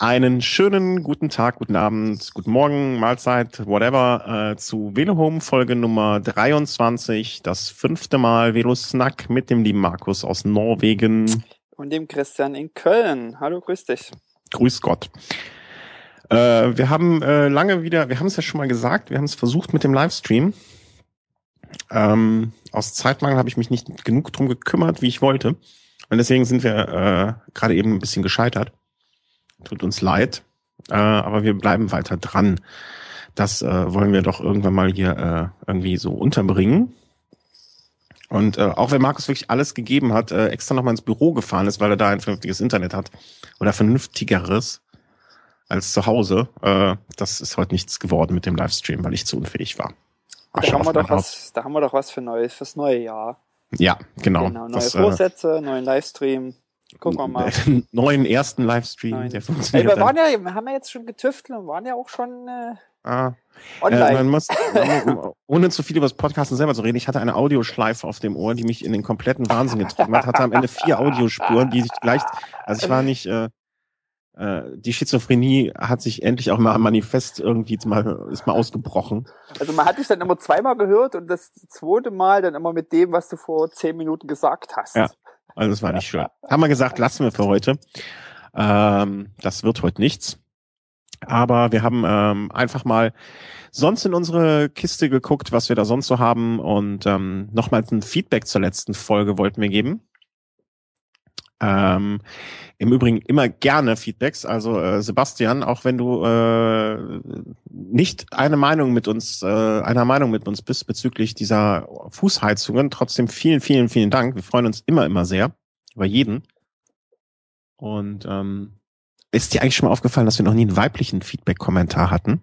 Einen schönen guten Tag, guten Abend, guten Morgen, Mahlzeit, whatever, äh, zu Velohome Folge Nummer 23, das fünfte Mal Velo Snack mit dem lieben Markus aus Norwegen. Und dem Christian in Köln. Hallo, grüß dich. Grüß Gott. Äh, wir haben äh, lange wieder, wir haben es ja schon mal gesagt, wir haben es versucht mit dem Livestream. Ähm, aus Zeitmangel habe ich mich nicht genug drum gekümmert, wie ich wollte. Und deswegen sind wir äh, gerade eben ein bisschen gescheitert. Tut uns leid, äh, aber wir bleiben weiter dran. Das äh, wollen wir doch irgendwann mal hier äh, irgendwie so unterbringen. Und äh, auch wenn Markus wirklich alles gegeben hat, äh, extra nochmal ins Büro gefahren ist, weil er da ein vernünftiges Internet hat oder vernünftigeres als zu Hause, äh, das ist heute nichts geworden mit dem Livestream, weil ich zu unfähig war. Da haben, wir doch was, da haben wir doch was für Neues fürs neue Jahr. Ja, genau. genau neue das, äh, Vorsätze, äh, neuen Livestream. Gucken wir mal. neuen ersten Livestream, Nein. der funktioniert. Ey, wir waren ja, wir haben ja jetzt schon getüftelt und waren ja auch schon äh, ah. online. Äh, man muss, ohne zu viel über das Podcasten selber zu reden, ich hatte eine Audioschleife auf dem Ohr, die mich in den kompletten Wahnsinn getrieben hat. Hatte am Ende vier Audiospuren, die sich gleich, also ich war nicht, äh, äh, die Schizophrenie hat sich endlich auch mal manifest irgendwie mal, ist mal ausgebrochen. Also man hat dich dann immer zweimal gehört und das zweite Mal dann immer mit dem, was du vor zehn Minuten gesagt hast. Ja, also das war nicht schön. Haben wir gesagt, lassen wir für heute. Ähm, das wird heute nichts. Aber wir haben ähm, einfach mal sonst in unsere Kiste geguckt, was wir da sonst so haben und ähm, nochmals ein Feedback zur letzten Folge wollten wir geben. Ähm, Im Übrigen immer gerne Feedbacks. Also äh, Sebastian, auch wenn du äh, nicht eine Meinung mit uns, äh, einer Meinung mit uns bist bezüglich dieser Fußheizungen, trotzdem vielen, vielen, vielen Dank. Wir freuen uns immer, immer sehr über jeden. Und ähm, ist dir eigentlich schon mal aufgefallen, dass wir noch nie einen weiblichen Feedback-Kommentar hatten?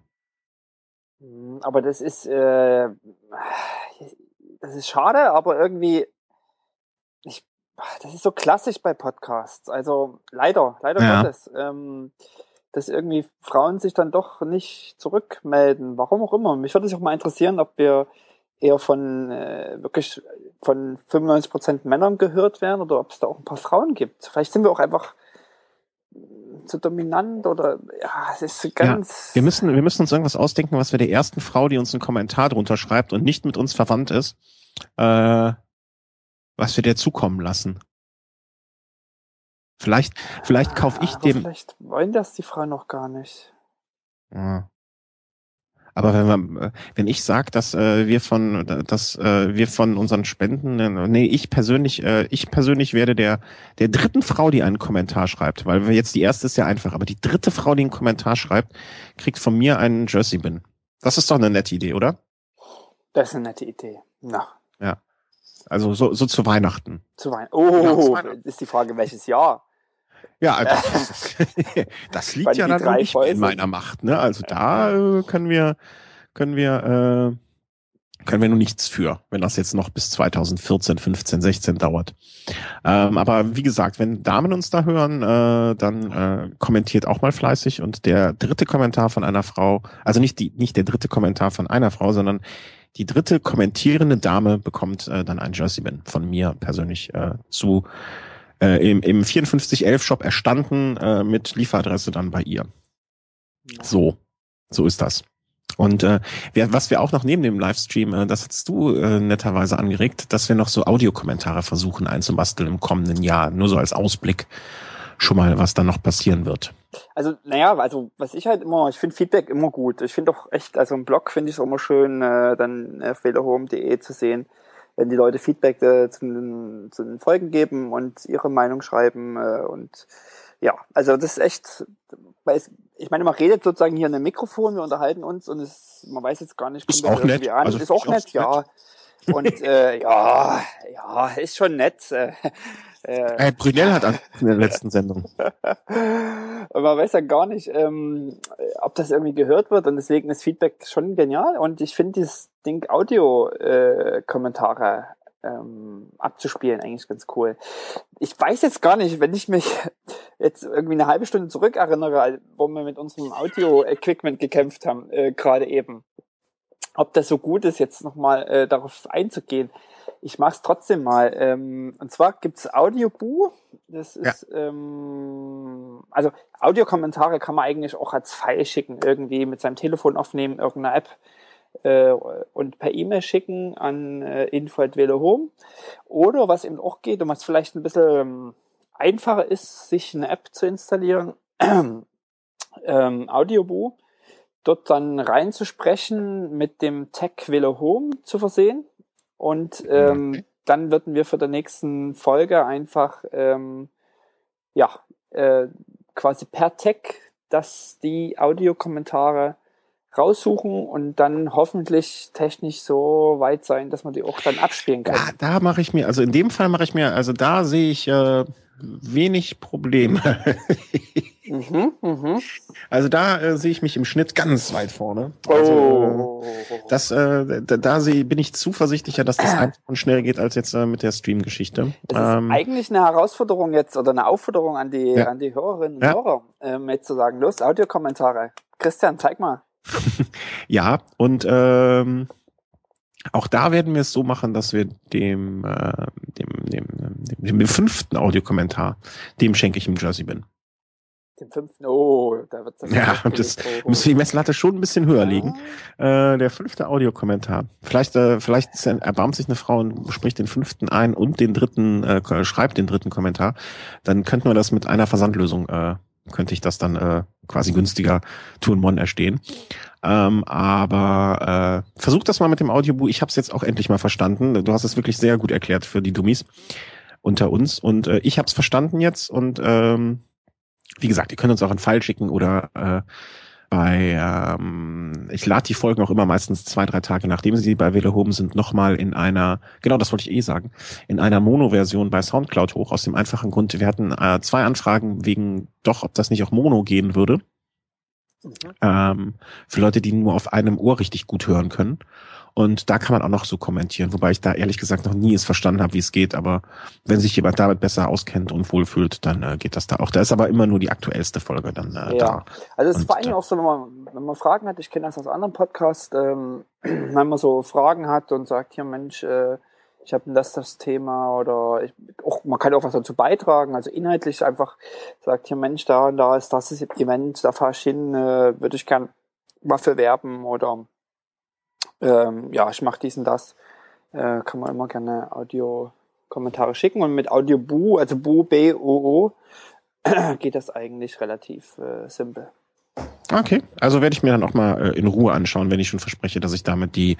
Aber das ist äh, das ist schade, aber irgendwie das ist so klassisch bei Podcasts. Also leider, leider ja. Gottes. Ähm, dass irgendwie Frauen sich dann doch nicht zurückmelden. Warum auch immer. Mich würde es auch mal interessieren, ob wir eher von äh, wirklich von 95 Prozent Männern gehört werden oder ob es da auch ein paar Frauen gibt. Vielleicht sind wir auch einfach zu dominant oder ja, es ist ganz. Ja, wir müssen, wir müssen uns irgendwas ausdenken, was wir der ersten Frau, die uns einen Kommentar drunter schreibt und nicht mit uns verwandt ist, äh, was wir dir zukommen lassen. Vielleicht, vielleicht kaufe ich dem. Vielleicht wollen das die Frauen noch gar nicht. Ja. Aber wenn wir, wenn ich sage, dass äh, wir von, dass äh, wir von unseren Spenden, äh, nee, ich persönlich, äh, ich persönlich werde der der dritten Frau, die einen Kommentar schreibt, weil wir jetzt die erste ist ja einfach, aber die dritte Frau, die einen Kommentar schreibt, kriegt von mir einen Jersey Bin. Das ist doch eine nette Idee, oder? Das ist eine nette Idee. Na. Ja. Also so, so zu Weihnachten. Zu Weihnachten. Oh, ja, Weihnachten. ist die Frage, welches Jahr? Ja, das, das liegt ja dann nicht in meiner Macht. Ne? Also da äh, können wir, können wir, äh, können wir nur nichts für, wenn das jetzt noch bis 2014, 15, 16 dauert. Ähm, aber wie gesagt, wenn Damen uns da hören, äh, dann äh, kommentiert auch mal fleißig. Und der dritte Kommentar von einer Frau, also nicht die, nicht der dritte Kommentar von einer Frau, sondern die dritte kommentierende Dame bekommt äh, dann ein Jersey-Bin von mir persönlich äh, zu äh, im, im 5411-Shop erstanden äh, mit Lieferadresse dann bei ihr. So, so ist das. Und äh, wir, was wir auch noch neben dem Livestream, äh, das hast du äh, netterweise angeregt, dass wir noch so Audiokommentare versuchen einzubasteln im kommenden Jahr, nur so als Ausblick schon mal, was dann noch passieren wird. Also, naja, also was ich halt immer, ich finde Feedback immer gut. Ich finde auch echt, also im Blog finde ich es immer schön, äh, dann auf fehlerhome.de zu sehen, wenn die Leute Feedback äh, zu, den, zu den Folgen geben und ihre Meinung schreiben äh, und ja, also das ist echt, weil es, ich meine, man redet sozusagen hier in einem Mikrofon, wir unterhalten uns und es, man weiß jetzt gar nicht, ist auch nett. An. Also ist auch nett, ja. Nett. Und äh, ja, ja, ist schon nett. Äh, äh, Brunel hat an in der letzten Sendung. man weiß ja gar nicht, ähm, ob das irgendwie gehört wird und deswegen ist Feedback schon genial und ich finde dieses Ding Audio-Kommentare äh, ähm, abzuspielen eigentlich ganz cool. Ich weiß jetzt gar nicht, wenn ich mich jetzt irgendwie eine halbe Stunde zurück erinnere, wo wir mit unserem Audio-Equipment gekämpft haben, äh, gerade eben ob das so gut ist, jetzt nochmal äh, darauf einzugehen. Ich mache es trotzdem mal. Ähm, und zwar gibt's Audioboo. Das ist, ja. ähm, also Audiokommentare kann man eigentlich auch als File schicken, irgendwie mit seinem Telefon aufnehmen, irgendeiner App äh, und per E-Mail schicken an äh. Oder was eben auch geht und was vielleicht ein bisschen ähm, einfacher ist, sich eine App zu installieren, ähm, Audioboo, dort dann reinzusprechen, mit dem Tag Velo Home zu versehen und ähm, okay. dann würden wir für der nächsten Folge einfach ähm, ja äh, quasi per Tag, dass die Audiokommentare raussuchen und dann hoffentlich technisch so weit sein, dass man die auch dann abspielen kann. Ja, da mache ich mir, also in dem Fall mache ich mir, also da sehe ich äh, wenig Probleme. mhm, mh. Also da äh, sehe ich mich im Schnitt ganz weit vorne. Also, oh. das, äh, da, da seh, bin ich zuversichtlicher, dass das einfach und schnell geht als jetzt äh, mit der Stream-Geschichte. Das ähm, ist eigentlich eine Herausforderung jetzt oder eine Aufforderung an die, ja. an die Hörerinnen und ja. Hörer, ähm, jetzt zu sagen, los, Audiokommentare. Christian, zeig mal. ja, und ähm, auch da werden wir es so machen, dass wir dem, äh, dem, dem, dem, dem fünften Audiokommentar, dem schenke ich im Jersey bin. Dem fünften, oh, da wird das. Ja, das oh, müsste die Messlatte schon ein bisschen höher liegen. Äh, der fünfte Audiokommentar. Vielleicht, äh, vielleicht erbarmt sich eine Frau und spricht den fünften ein und den dritten, äh, schreibt den dritten Kommentar. Dann könnten wir das mit einer Versandlösung äh, könnte ich das dann äh, quasi günstiger Mon erstehen. Ähm, aber äh, versuch das mal mit dem Audiobuch. Ich habe es jetzt auch endlich mal verstanden. Du hast es wirklich sehr gut erklärt für die Dummies unter uns. Und äh, ich habe es verstanden jetzt. Und ähm, wie gesagt, ihr könnt uns auch einen Pfeil schicken oder äh, bei, ähm, ich lade die Folgen auch immer meistens zwei, drei Tage, nachdem sie bei Velehoben sind, nochmal in einer, genau das wollte ich eh sagen, in einer Mono-Version bei Soundcloud hoch, aus dem einfachen Grund, wir hatten äh, zwei Anfragen wegen doch, ob das nicht auch Mono gehen würde. Mhm. Ähm, für Leute, die nur auf einem Ohr richtig gut hören können. Und da kann man auch noch so kommentieren, wobei ich da ehrlich gesagt noch nie es verstanden habe, wie es geht. Aber wenn sich jemand damit besser auskennt und wohlfühlt, dann äh, geht das da auch. Da ist aber immer nur die aktuellste Folge dann äh, ja. da. Also es ist vor allem auch so, wenn man, wenn man Fragen hat, ich kenne das aus anderen Podcasts, ähm, wenn man so Fragen hat und sagt, hier Mensch, äh, ich habe das das Thema oder ich, auch, man kann auch was dazu beitragen, also inhaltlich einfach sagt hier Mensch, da und da ist das ist Event, da fahr ich hin, äh, würde ich gern mal für werben oder ähm, ja, ich mache dies und das, äh, kann man immer gerne Audio-Kommentare schicken. Und mit Audio Bu, also Bu, B, O, O, geht das eigentlich relativ äh, simpel. Okay, also werde ich mir dann auch mal äh, in Ruhe anschauen, wenn ich schon verspreche, dass ich damit die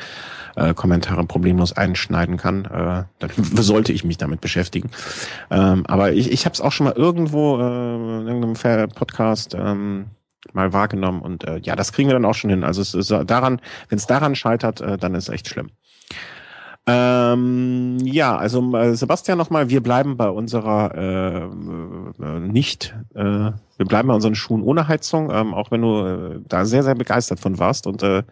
äh, Kommentare problemlos einschneiden kann. Äh, dann sollte ich mich damit beschäftigen. Ähm, aber ich, ich habe es auch schon mal irgendwo äh, in irgendeinem Podcast ähm, mal wahrgenommen und äh, ja, das kriegen wir dann auch schon hin. Also es ist daran, wenn es daran scheitert, äh, dann ist echt schlimm. Ähm, ja, also äh, Sebastian nochmal, wir bleiben bei unserer äh, äh, nicht, äh, wir bleiben bei unseren Schuhen ohne Heizung, ähm, auch wenn du äh, da sehr, sehr begeistert von warst und äh,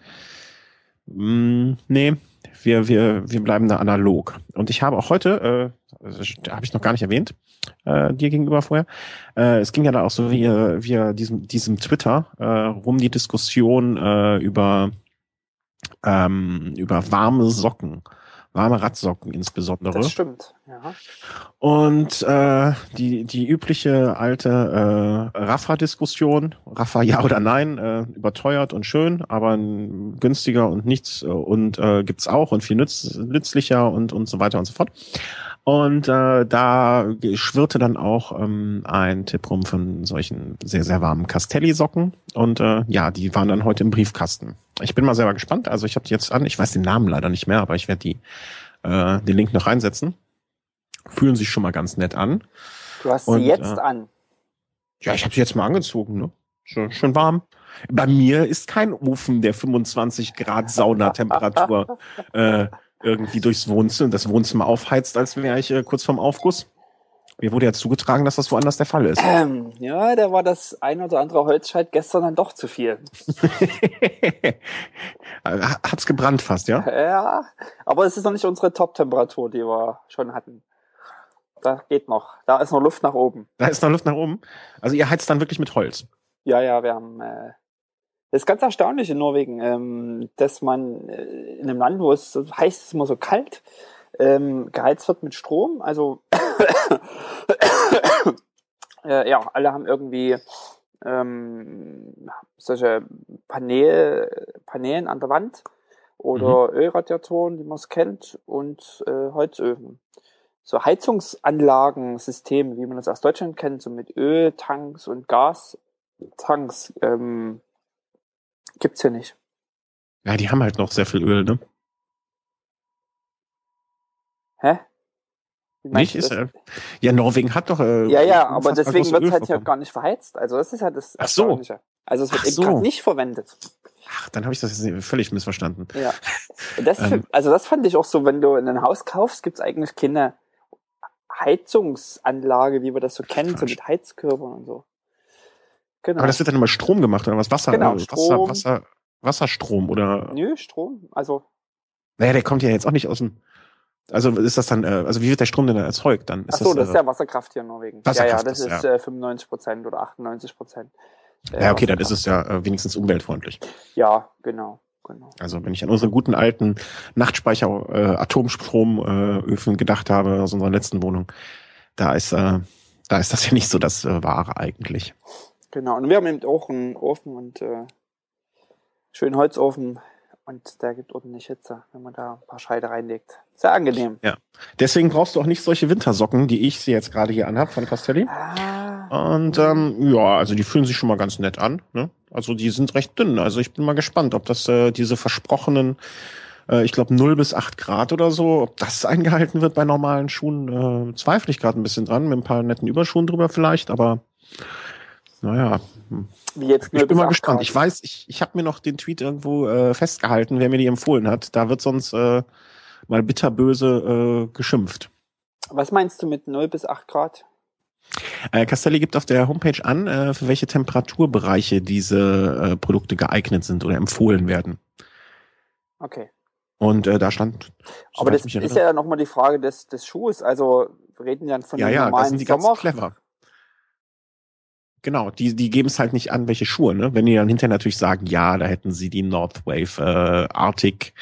mh, mm, nee, wir, wir, wir bleiben da analog. Und ich habe auch heute, äh, habe ich noch gar nicht erwähnt, äh, dir gegenüber vorher, äh, es ging ja da auch so wie, wie diesem, diesem Twitter äh, rum die Diskussion äh, über, ähm, über warme Socken warme Radsocken insbesondere. Das stimmt, ja. Und äh, die, die übliche alte äh, Rafa-Diskussion, Rafa ja oder nein, äh, überteuert und schön, aber günstiger und nichts äh, und äh, gibt's auch und viel nütz, nützlicher und, und so weiter und so fort. Und äh, da schwirrte dann auch ähm, ein Tipp rum von solchen sehr, sehr warmen Castelli-Socken. Und äh, ja, die waren dann heute im Briefkasten. Ich bin mal selber gespannt. Also ich habe die jetzt an. Ich weiß den Namen leider nicht mehr, aber ich werde die äh, den Link noch reinsetzen. Fühlen sich schon mal ganz nett an. Du hast Und, sie jetzt äh, an. Ja, ich habe sie jetzt mal angezogen. Ne? Schön, schön warm. Bei mir ist kein Ofen der 25 Grad Saunatemperatur äh, irgendwie durchs Wohnzimmer, das Wohnzimmer aufheizt, als wäre ich äh, kurz vorm Aufguss. Mir wurde ja zugetragen, dass das woanders der Fall ist. Ähm, ja, da war das ein oder andere Holzscheit gestern dann doch zu viel. Hat's gebrannt fast, ja? Ja, aber es ist noch nicht unsere Top-Temperatur, die wir schon hatten. Da geht noch. Da ist noch Luft nach oben. Da ist noch Luft nach oben. Also ihr heizt dann wirklich mit Holz. Ja, ja, wir haben äh, Das ist ganz erstaunlich in Norwegen, ähm, dass man äh, in einem Land, wo es heißt, es ist immer so kalt, ähm, geheizt wird mit Strom. Also äh, ja, alle haben irgendwie ähm, solche Panel, Paneelen an der Wand oder mhm. Ölradiatoren, wie man es kennt, und äh, Holzöfen. So Heizungsanlagensysteme, wie man das aus Deutschland kennt, so mit Öltanks und Gastanks, ähm, gibt's hier nicht. Ja, die haben halt noch sehr viel Öl, ne? Hä? Nicht? Ist, äh, ja, Norwegen hat doch. Äh, ja, ja, aber deswegen wird es halt ja gar nicht verheizt. Also das ist halt das Ach so. Also es wird Ach eben so. gerade nicht verwendet. Ach, dann habe ich das jetzt völlig missverstanden. Ja. Das, ähm. also das fand ich auch so, wenn du in ein Haus kaufst, gibt's eigentlich keine Heizungsanlage, wie wir das so kennen, so mit Heizkörpern und so. Genau. Aber das wird dann immer Strom gemacht oder was? Wasser, genau, äh, Strom. Wasser, Wasser, Wasserstrom oder? Nö, Strom. Also. Naja, der kommt ja jetzt auch nicht aus dem. Also ist das dann, äh, also wie wird der Strom denn erzeugt dann? Ist Ach so, das, das ist ja Wasserkraft hier in Norwegen. ja, ja, das ist ja. 95 Prozent oder 98 Prozent. Äh, ja, okay, dann ist es ja äh, wenigstens umweltfreundlich. Ja, genau. Genau. Also wenn ich an unsere guten alten Nachtspeicher äh, Atomstromöfen äh, gedacht habe aus unserer letzten Wohnung, da ist äh, da ist das ja nicht so das äh, Wahre eigentlich. Genau. Und wir haben eben auch einen Ofen und äh, schönen Holzofen und der gibt ordentlich Hitze, wenn man da ein paar Scheide reinlegt. Sehr angenehm. Ja. Deswegen brauchst du auch nicht solche Wintersocken, die ich sie jetzt gerade hier anhab von Castelli. Ah. Und ähm, ja, also die fühlen sich schon mal ganz nett an. Ne? Also die sind recht dünn. Also ich bin mal gespannt, ob das äh, diese versprochenen, äh, ich glaube 0 bis 8 Grad oder so, ob das eingehalten wird bei normalen Schuhen, äh, zweifle ich gerade ein bisschen dran, mit ein paar netten Überschuhen drüber vielleicht, aber naja. Wie jetzt ich bin mal gespannt. Ich weiß, ich, ich habe mir noch den Tweet irgendwo äh, festgehalten, wer mir die empfohlen hat. Da wird sonst äh, mal bitterböse äh, geschimpft. Was meinst du mit 0 bis 8 Grad? Äh, Castelli gibt auf der Homepage an, äh, für welche Temperaturbereiche diese äh, Produkte geeignet sind oder empfohlen werden. Okay. Und äh, da stand. Aber das ist ja nochmal die Frage des, des Schuhs. Also wir reden ja von ja, dem ja, normalen das sind die Sommer. ganz clever. Genau, die, die geben es halt nicht an, welche Schuhe, ne? Wenn die dann hinterher natürlich sagen, ja, da hätten sie die Northwave äh, Arctic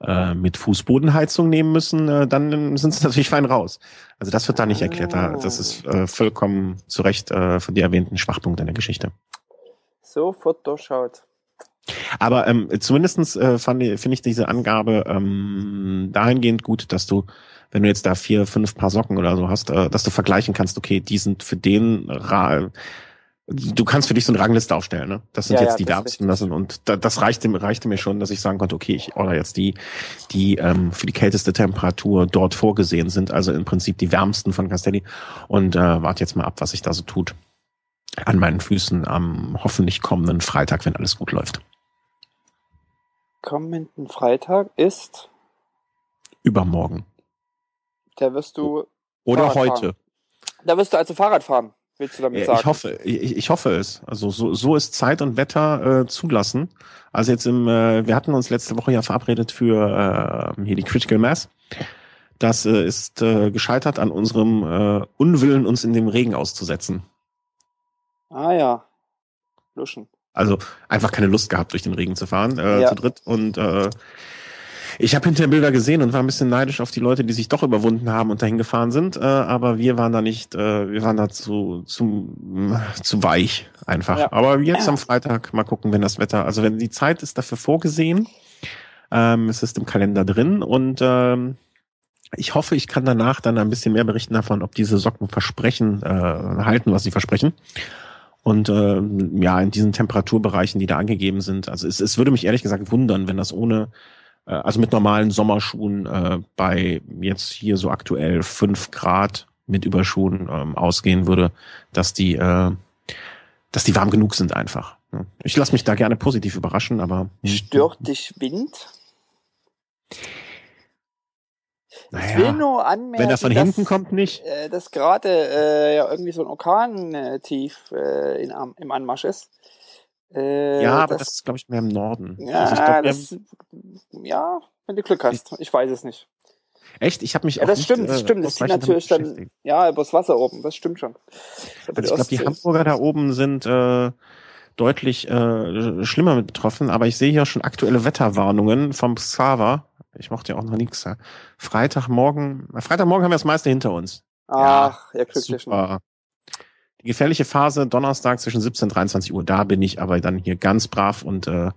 äh, mit Fußbodenheizung nehmen müssen, äh, dann sind sie natürlich fein raus. Also das wird da nicht erklärt. Das ist äh, vollkommen zu Recht äh, von dir erwähnten Schwachpunkt in der Geschichte. Sofort durchschaut. Aber ähm, zumindestens äh, finde ich diese Angabe ähm, dahingehend gut, dass du wenn du jetzt da vier, fünf Paar Socken oder so hast, äh, dass du vergleichen kannst, okay, die sind für den Ra du kannst für dich so eine Rangliste aufstellen, ne? Das sind ja, jetzt ja, die Darts das sind, und da, das reichte, reichte mir schon, dass ich sagen konnte, okay, ich order jetzt die, die ähm, für die kälteste Temperatur dort vorgesehen sind, also im Prinzip die wärmsten von Castelli und äh, warte jetzt mal ab, was sich da so tut an meinen Füßen am hoffentlich kommenden Freitag, wenn alles gut läuft. Kommenden Freitag ist übermorgen. Da wirst du. Oder Fahrrad heute. Fahren. Da wirst du also Fahrrad fahren, willst du damit ja, sagen? Ich hoffe, ich, ich hoffe es. Also so, so ist Zeit und Wetter äh, zulassen. Also jetzt im, äh, wir hatten uns letzte Woche ja verabredet für äh, hier die Critical Mass. Das äh, ist äh, gescheitert an unserem äh, Unwillen, uns in dem Regen auszusetzen. Ah ja. Luschen. Also einfach keine Lust gehabt, durch den Regen zu fahren, äh, ja. zu dritt. Und äh, ich habe hinterher Bilder gesehen und war ein bisschen neidisch auf die Leute, die sich doch überwunden haben und dahin gefahren sind. Äh, aber wir waren da nicht, äh, wir waren da zu, zu, zu weich einfach. Ja. Aber jetzt am Freitag mal gucken, wenn das Wetter, also wenn die Zeit ist dafür vorgesehen, ähm, es ist im Kalender drin und ähm, ich hoffe, ich kann danach dann ein bisschen mehr berichten davon, ob diese Socken versprechen, äh, halten, was sie versprechen. Und äh, ja, in diesen Temperaturbereichen, die da angegeben sind, also es, es würde mich ehrlich gesagt wundern, wenn das ohne äh, also mit normalen Sommerschuhen äh, bei jetzt hier so aktuell fünf Grad mit Überschuhen ähm, ausgehen würde, dass die, äh, dass die warm genug sind einfach. Ich lasse mich da gerne positiv überraschen, aber. Hm. Stört dich Wind? Naja, ich will nur anmerken, wenn er von hinten dass, kommt, nicht. Äh, dass gerade äh, ja irgendwie so ein Orkan äh, tief äh, in, im Anmarsch ist. Äh, ja, aber das, das ist, glaube ich, mehr im Norden. Ja, also glaub, das, ja, wenn du Glück hast. Ich weiß es nicht. Echt? Ich habe mich ja, auch das nicht, stimmt, das äh, stimmt. Das sieht natürlich dann, ja, übers Wasser oben. Das stimmt schon. Also ich glaube, die Hamburger da oben sind, äh, deutlich äh, schlimmer mit betroffen. Aber ich sehe hier schon aktuelle Wetterwarnungen vom Xaver. Ich mochte ja auch noch nichts. Freitagmorgen, Freitagmorgen haben wir das meiste hinter uns. Ach, ja, glücklich. Super. Die gefährliche Phase Donnerstag zwischen 17 und 23 Uhr, da bin ich aber dann hier ganz brav und äh,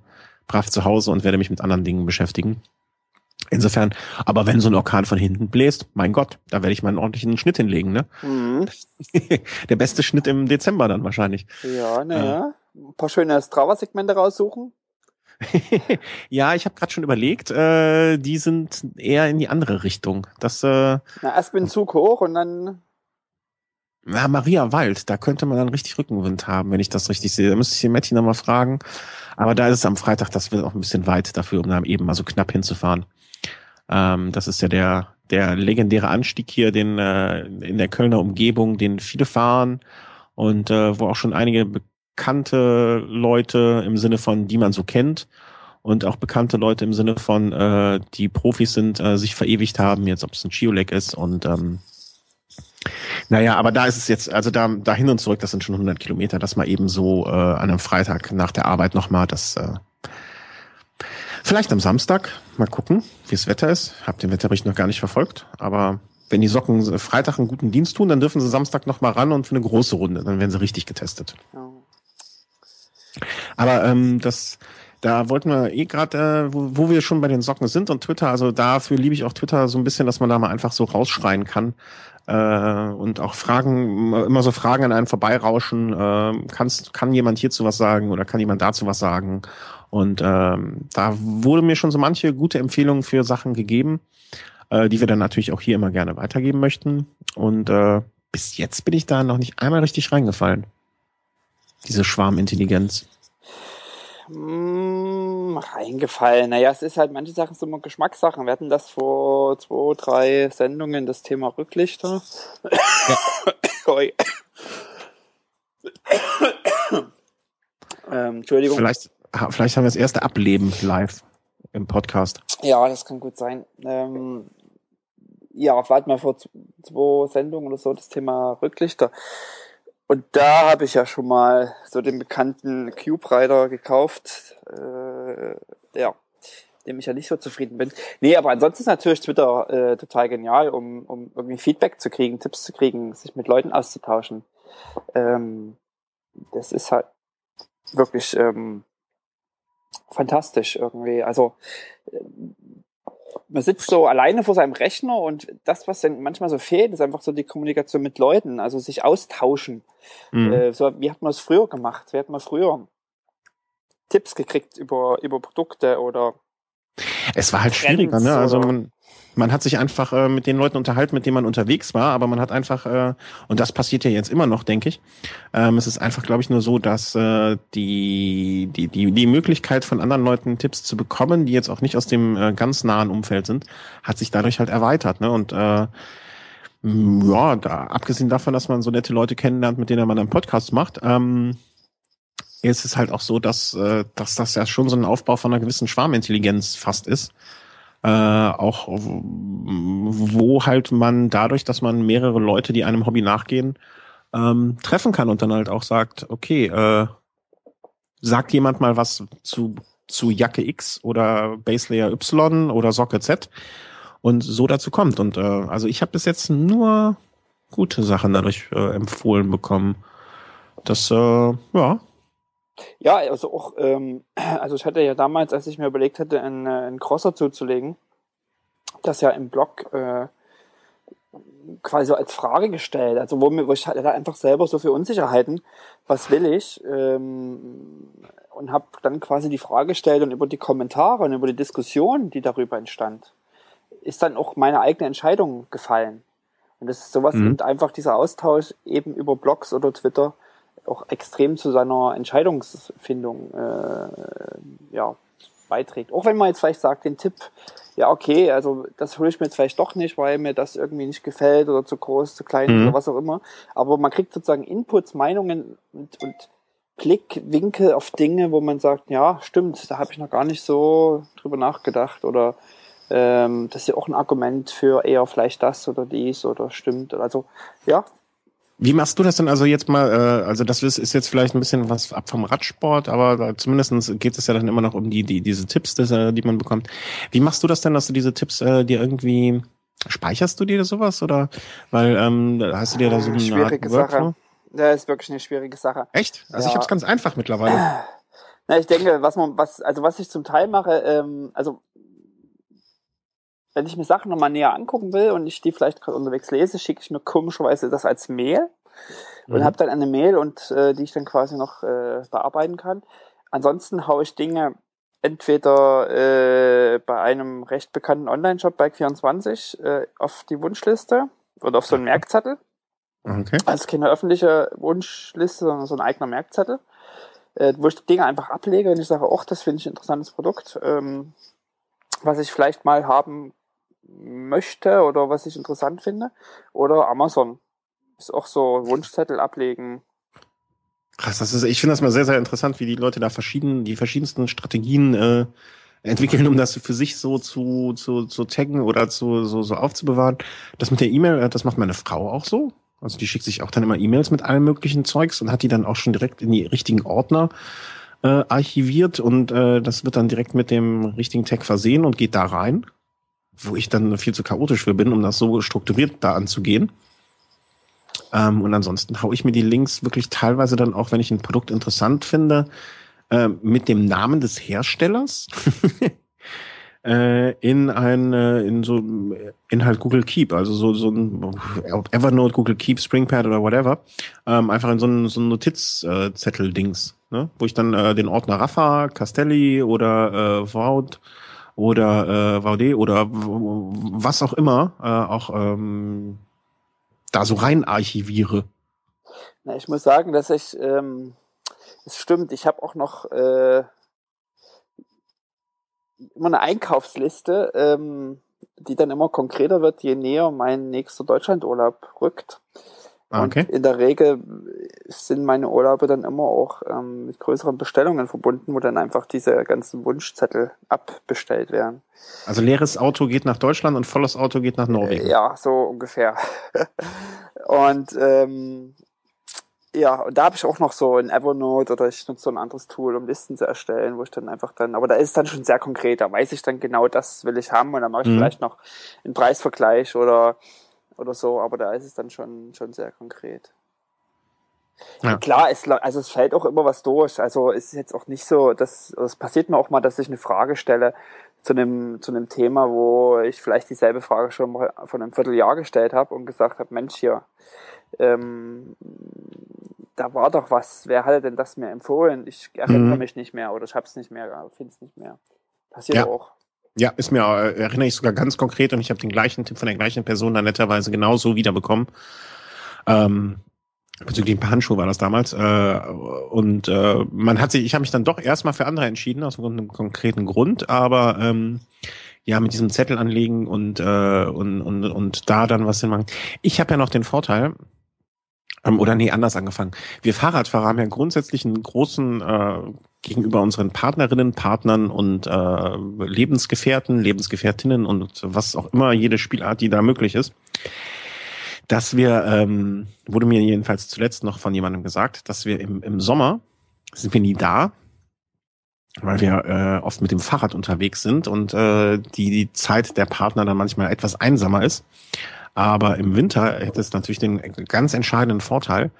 brav zu Hause und werde mich mit anderen Dingen beschäftigen. Insofern, aber wenn so ein Orkan von hinten bläst, mein Gott, da werde ich mal einen ordentlichen Schnitt hinlegen, ne? Mhm. Der beste Schnitt im Dezember dann wahrscheinlich. Ja, naja. Äh. Ein paar schöne Strava-Segmente raussuchen. ja, ich habe gerade schon überlegt, äh, die sind eher in die andere Richtung. Das, äh, Na, erst mit dem Zug hoch und dann. Na, Maria Wald, da könnte man dann richtig Rückenwind haben, wenn ich das richtig sehe. Da müsste ich den Matti nochmal fragen. Aber da ist es am Freitag, das wird auch ein bisschen weit dafür, um da eben mal so knapp hinzufahren. Ähm, das ist ja der, der legendäre Anstieg hier, den äh, in der Kölner Umgebung, den viele fahren und äh, wo auch schon einige bekannte Leute im Sinne von, die man so kennt und auch bekannte Leute im Sinne von, äh, die Profis sind, äh, sich verewigt haben, jetzt ob es ein Chiolek ist und ähm, naja, aber da ist es jetzt, also da, da hin und zurück, das sind schon 100 Kilometer, das mal eben so äh, an einem Freitag nach der Arbeit nochmal, das äh, Vielleicht am Samstag. Mal gucken, wie das Wetter ist. Hab den Wetterbericht noch gar nicht verfolgt. Aber wenn die Socken Freitag einen guten Dienst tun, dann dürfen sie Samstag noch mal ran und für eine große Runde. Dann werden sie richtig getestet. Oh. Aber ähm, das, da wollten wir eh gerade, äh, wo, wo wir schon bei den Socken sind und Twitter, also dafür liebe ich auch Twitter so ein bisschen, dass man da mal einfach so rausschreien kann äh, und auch Fragen, immer so Fragen an einen vorbeirauschen. Äh, kannst, kann jemand hierzu was sagen oder kann jemand dazu was sagen? Und ähm, da wurde mir schon so manche gute Empfehlungen für Sachen gegeben, äh, die wir dann natürlich auch hier immer gerne weitergeben möchten. Und äh, bis jetzt bin ich da noch nicht einmal richtig reingefallen. Diese Schwarmintelligenz. Mm, reingefallen. Naja, es ist halt, manche Sachen sind immer Geschmackssachen. Wir hatten das vor zwei, drei Sendungen, das Thema Rücklichter. Ja. ähm, Entschuldigung. Vielleicht, vielleicht haben wir das erste Ableben live im Podcast. Ja, das kann gut sein. Ähm, ja, hatten mal vor zwei Sendungen oder so das Thema Rücklichter. Und da habe ich ja schon mal so den bekannten Cube Rider gekauft. Äh, ja, dem ich ja nicht so zufrieden bin. Nee, aber ansonsten ist natürlich Twitter äh, total genial, um, um irgendwie Feedback zu kriegen, Tipps zu kriegen, sich mit Leuten auszutauschen. Ähm, das ist halt wirklich ähm, fantastisch irgendwie. Also man sitzt so alleine vor seinem Rechner und das, was dann manchmal so fehlt, ist einfach so die Kommunikation mit Leuten, also sich austauschen. Mhm. Äh, so, wie hat man das früher gemacht? Wie hat man früher Tipps gekriegt über, über Produkte oder es war halt schwieriger, ne? Also man, man hat sich einfach äh, mit den Leuten unterhalten, mit denen man unterwegs war, aber man hat einfach, äh, und das passiert ja jetzt immer noch, denke ich, ähm, es ist einfach, glaube ich, nur so, dass äh, die, die, die, die Möglichkeit von anderen Leuten Tipps zu bekommen, die jetzt auch nicht aus dem äh, ganz nahen Umfeld sind, hat sich dadurch halt erweitert. Ne? Und äh, ja, da, abgesehen davon, dass man so nette Leute kennenlernt, mit denen man einen Podcast macht, ähm, ist es halt auch so, dass, äh, dass das ja schon so ein Aufbau von einer gewissen Schwarmintelligenz fast ist äh, auch wo halt man dadurch, dass man mehrere Leute, die einem Hobby nachgehen, ähm, treffen kann und dann halt auch sagt, okay, äh, sagt jemand mal was zu, zu Jacke X oder Baselayer Y oder Socke Z und so dazu kommt. Und äh, also ich habe bis jetzt nur gute Sachen dadurch äh, empfohlen bekommen. Das, äh, ja, ja, also auch, ähm, also ich hatte ja damals, als ich mir überlegt hatte, einen, äh, einen Crosser zuzulegen, das ja im Blog äh, quasi so als Frage gestellt, also wo, mir, wo ich hatte einfach selber so viel Unsicherheiten, was will ich, ähm, und habe dann quasi die Frage gestellt und über die Kommentare und über die Diskussion, die darüber entstand, ist dann auch meine eigene Entscheidung gefallen. Und das ist sowas mhm. und einfach dieser Austausch eben über Blogs oder Twitter auch extrem zu seiner Entscheidungsfindung äh, ja, beiträgt. Auch wenn man jetzt vielleicht sagt, den Tipp, ja okay, also das hole ich mir jetzt vielleicht doch nicht, weil mir das irgendwie nicht gefällt oder zu groß, zu klein mhm. oder was auch immer. Aber man kriegt sozusagen Inputs, Meinungen und, und Blickwinkel auf Dinge, wo man sagt, ja, stimmt, da habe ich noch gar nicht so drüber nachgedacht oder ähm, das ist ja auch ein Argument für eher vielleicht das oder dies oder stimmt. Also ja, Wie machst du das denn also jetzt mal, äh, also das ist, ist jetzt vielleicht ein bisschen was ab vom Radsport, aber zumindest geht es ja dann immer noch um die, die diese Tipps, das, äh, die man bekommt. Wie machst du das denn, dass du diese Tipps äh, dir irgendwie, speicherst du dir sowas oder, weil ähm, hast du dir da so eine Schwierige Art Sache. Ja, ist wirklich eine schwierige Sache. Echt? Also ja. ich habe es ganz einfach mittlerweile. Na, ich denke, was man, was, also was ich zum Teil mache, ähm, also wenn ich mir Sachen nochmal näher angucken will und ich die vielleicht gerade unterwegs lese, schicke ich mir komischerweise das als Mail und mhm. habe dann eine Mail und äh, die ich dann quasi noch äh, bearbeiten kann. Ansonsten haue ich Dinge entweder äh, bei einem recht bekannten Online-Shop Bike24 äh, auf die Wunschliste oder auf so einen Merkzettel. Okay. Also keine öffentliche Wunschliste, sondern so ein eigener Merkzettel, äh, wo ich die Dinge einfach ablege und ich sage, ach, das finde ich ein interessantes Produkt, ähm, was ich vielleicht mal haben möchte oder was ich interessant finde. Oder Amazon. Ist auch so Wunschzettel ablegen. Krass, das ist, ich finde das mal sehr, sehr interessant, wie die Leute da verschieden, die verschiedensten Strategien äh, entwickeln, um das für sich so zu, zu, zu taggen oder zu, so, so aufzubewahren. Das mit der E-Mail, äh, das macht meine Frau auch so. Also die schickt sich auch dann immer E-Mails mit allem möglichen Zeugs und hat die dann auch schon direkt in die richtigen Ordner äh, archiviert und äh, das wird dann direkt mit dem richtigen Tag versehen und geht da rein wo ich dann viel zu chaotisch für bin, um das so strukturiert da anzugehen. Ähm, und ansonsten haue ich mir die Links wirklich teilweise dann auch, wenn ich ein Produkt interessant finde, äh, mit dem Namen des Herstellers äh, in ein äh, in so in halt Google Keep, also so so ein Evernote, Google Keep, Springpad oder whatever, ähm, einfach in so ein so ein Notizzettel-Dings, ne? wo ich dann äh, den Ordner Rafa, Castelli oder äh, Vault oder äh, VD oder was auch immer äh, auch ähm, da so rein archiviere. Na, ich muss sagen, dass ich, ähm, es stimmt, ich habe auch noch äh, immer eine Einkaufsliste, ähm, die dann immer konkreter wird, je näher mein nächster Deutschlandurlaub rückt. Ah, okay. Und in der Regel sind meine Urlaube dann immer auch ähm, mit größeren Bestellungen verbunden, wo dann einfach diese ganzen Wunschzettel abbestellt werden. Also leeres Auto geht nach Deutschland und volles Auto geht nach Norwegen. Ja, so ungefähr. und ähm, ja, und da habe ich auch noch so ein Evernote oder ich nutze so ein anderes Tool, um Listen zu erstellen, wo ich dann einfach dann, aber da ist es dann schon sehr konkret, da weiß ich dann genau, das will ich haben und dann mache ich mhm. vielleicht noch einen Preisvergleich oder oder so, aber da ist es dann schon, schon sehr konkret. Ja. Klar, es, also es fällt auch immer was durch. Also es ist jetzt auch nicht so, dass es passiert mir auch mal, dass ich eine Frage stelle zu einem zu einem Thema, wo ich vielleicht dieselbe Frage schon mal von einem Vierteljahr gestellt habe und gesagt habe, Mensch hier, ähm, da war doch was. Wer hatte denn das mir empfohlen? Ich erinnere mhm. mich nicht mehr oder ich habe es nicht mehr, finde es nicht mehr. Passiert ja. auch. Ja, ist mir, äh, erinnere ich sogar ganz konkret und ich habe den gleichen Tipp von der gleichen Person dann netterweise genauso wiederbekommen. Ähm, bezüglich ein paar Handschuhe war das damals. Äh, und äh, man hat sich, ich habe mich dann doch erstmal für andere entschieden, aus einem konkreten Grund, aber ähm, ja, mit diesem Zettel anlegen und, äh, und, und, und da dann was hinmachen. Ich habe ja noch den Vorteil, ähm, oder nee, anders angefangen. Wir Fahrradfahrer haben ja grundsätzlich einen großen äh, gegenüber unseren Partnerinnen, Partnern und äh, Lebensgefährten, Lebensgefährtinnen und was auch immer, jede Spielart, die da möglich ist, dass wir, ähm, wurde mir jedenfalls zuletzt noch von jemandem gesagt, dass wir im, im Sommer sind wir nie da, weil wir äh, oft mit dem Fahrrad unterwegs sind und äh, die, die Zeit der Partner dann manchmal etwas einsamer ist. Aber im Winter hätte es natürlich den ganz entscheidenden Vorteil,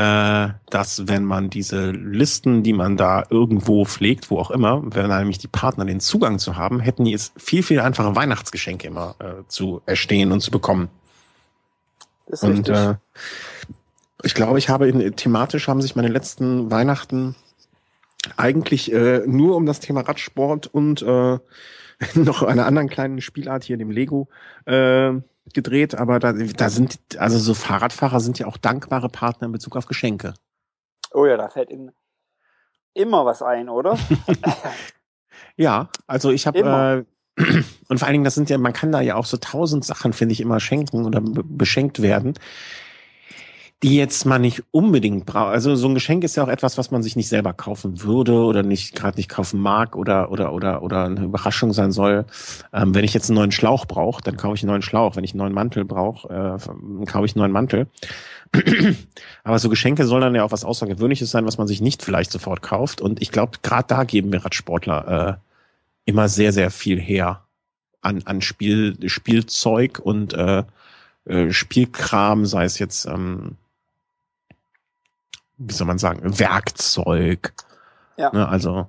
dass wenn man diese Listen, die man da irgendwo pflegt, wo auch immer, wenn nämlich die Partner den Zugang zu haben, hätten die es viel, viel einfacher, Weihnachtsgeschenke immer äh, zu erstehen und zu bekommen. Und. Äh, ich glaube, ich habe in, thematisch haben sich meine letzten Weihnachten eigentlich äh, nur um das Thema Radsport und äh, noch einer anderen kleinen Spielart hier, dem Lego, äh, gedreht, aber da, da sind, also so Fahrradfahrer sind ja auch dankbare Partner in Bezug auf Geschenke. Oh ja, da fällt ihnen immer was ein, oder? ja, also ich habe äh, und vor allen Dingen, das sind ja, man kann da ja auch so tausend Sachen, finde ich, immer schenken oder beschenkt werden. Die jetzt mal nicht unbedingt braucht. Also so ein Geschenk ist ja auch etwas, was man sich nicht selber kaufen würde oder nicht gerade nicht kaufen mag oder oder oder oder eine Überraschung sein soll. Ähm, wenn ich jetzt einen neuen Schlauch brauche, dann kaufe ich einen neuen Schlauch. Wenn ich einen neuen Mantel brauche, äh, kaufe ich einen neuen Mantel. Aber so Geschenke sollen dann ja auch was Außergewöhnliches sein, was man sich nicht vielleicht sofort kauft. Und ich glaube, gerade da geben wir Radsportler äh, immer sehr, sehr viel her an, an Spiel, Spielzeug und äh, äh, Spielkram, sei es jetzt, ähm, wie soll man sagen, Werkzeug. Ja. Ne, also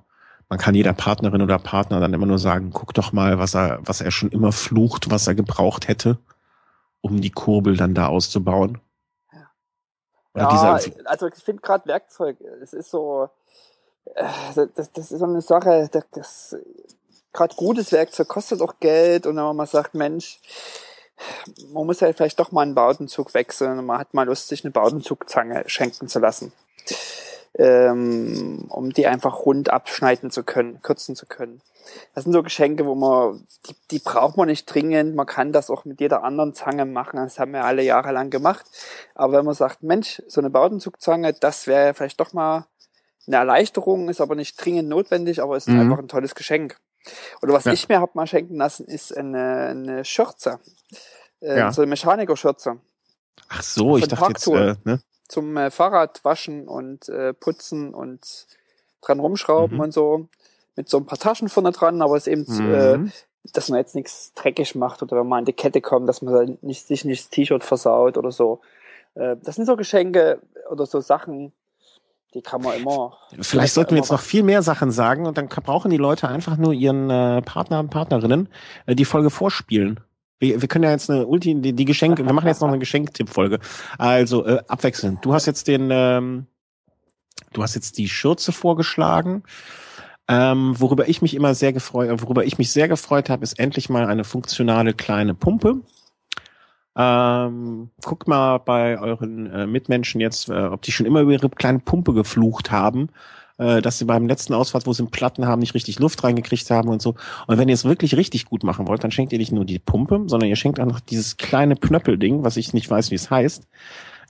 man kann jeder Partnerin oder Partner dann immer nur sagen, guck doch mal, was er, was er schon immer flucht, was er gebraucht hätte, um die Kurbel dann da auszubauen. Ja, also ich finde gerade Werkzeug, es ist so, äh, das, das ist so eine Sache, das, das gerade gutes Werkzeug kostet auch Geld und wenn man mal sagt, Mensch, man muss ja vielleicht doch mal einen Bautenzug wechseln und man hat mal Lust, sich eine Bautenzugzange schenken zu lassen, ähm, um die einfach rund abschneiden zu können, kürzen zu können. Das sind so Geschenke, wo man, die, die braucht man nicht dringend. Man kann das auch mit jeder anderen Zange machen. Das haben wir alle Jahre lang gemacht. Aber wenn man sagt, Mensch, so eine Bautenzugzange, das wäre vielleicht doch mal eine Erleichterung, ist aber nicht dringend notwendig, aber ist mhm. einfach ein tolles Geschenk. Oder was ja. ich mir hab mal schenken lassen, ist eine, eine Schürze. Äh, ja. So eine Mechanikerschürze. Ach so, ich dachte jetzt, äh, ne? Zum äh, Fahrrad waschen und äh, putzen und dran rumschrauben mhm. und so mit so ein paar Taschen vorne dran, aber es ist eben, mhm. äh, dass man jetzt nichts dreckig macht oder wenn man an die Kette kommt, dass man nicht, sich nicht das T-Shirt versaut oder so. Äh, das sind so Geschenke oder so Sachen, die kann man immer. Vielleicht sollten wir jetzt noch viel mehr Sachen sagen und dann brauchen die Leute einfach nur ihren äh, Partner und Partnerinnen äh, die Folge vorspielen. Wir, wir können ja jetzt eine Ulti, die, die Geschenke, wir machen jetzt noch eine Geschenktippfolge. Also äh, abwechselnd. Du hast jetzt den, ähm, du hast jetzt die Schürze vorgeschlagen. Ähm, worüber ich mich immer sehr gefreut, worüber ich mich sehr gefreut habe, ist endlich mal eine funktionale kleine Pumpe. Ähm, guckt mal bei euren äh, Mitmenschen jetzt, äh, ob die schon immer über ihre kleine Pumpe geflucht haben, äh, dass sie beim letzten Ausfahrt, wo sie einen Platten haben, nicht richtig Luft reingekriegt haben und so. Und wenn ihr es wirklich richtig gut machen wollt, dann schenkt ihr nicht nur die Pumpe, sondern ihr schenkt auch noch dieses kleine Knöppelding, was ich nicht weiß, wie es heißt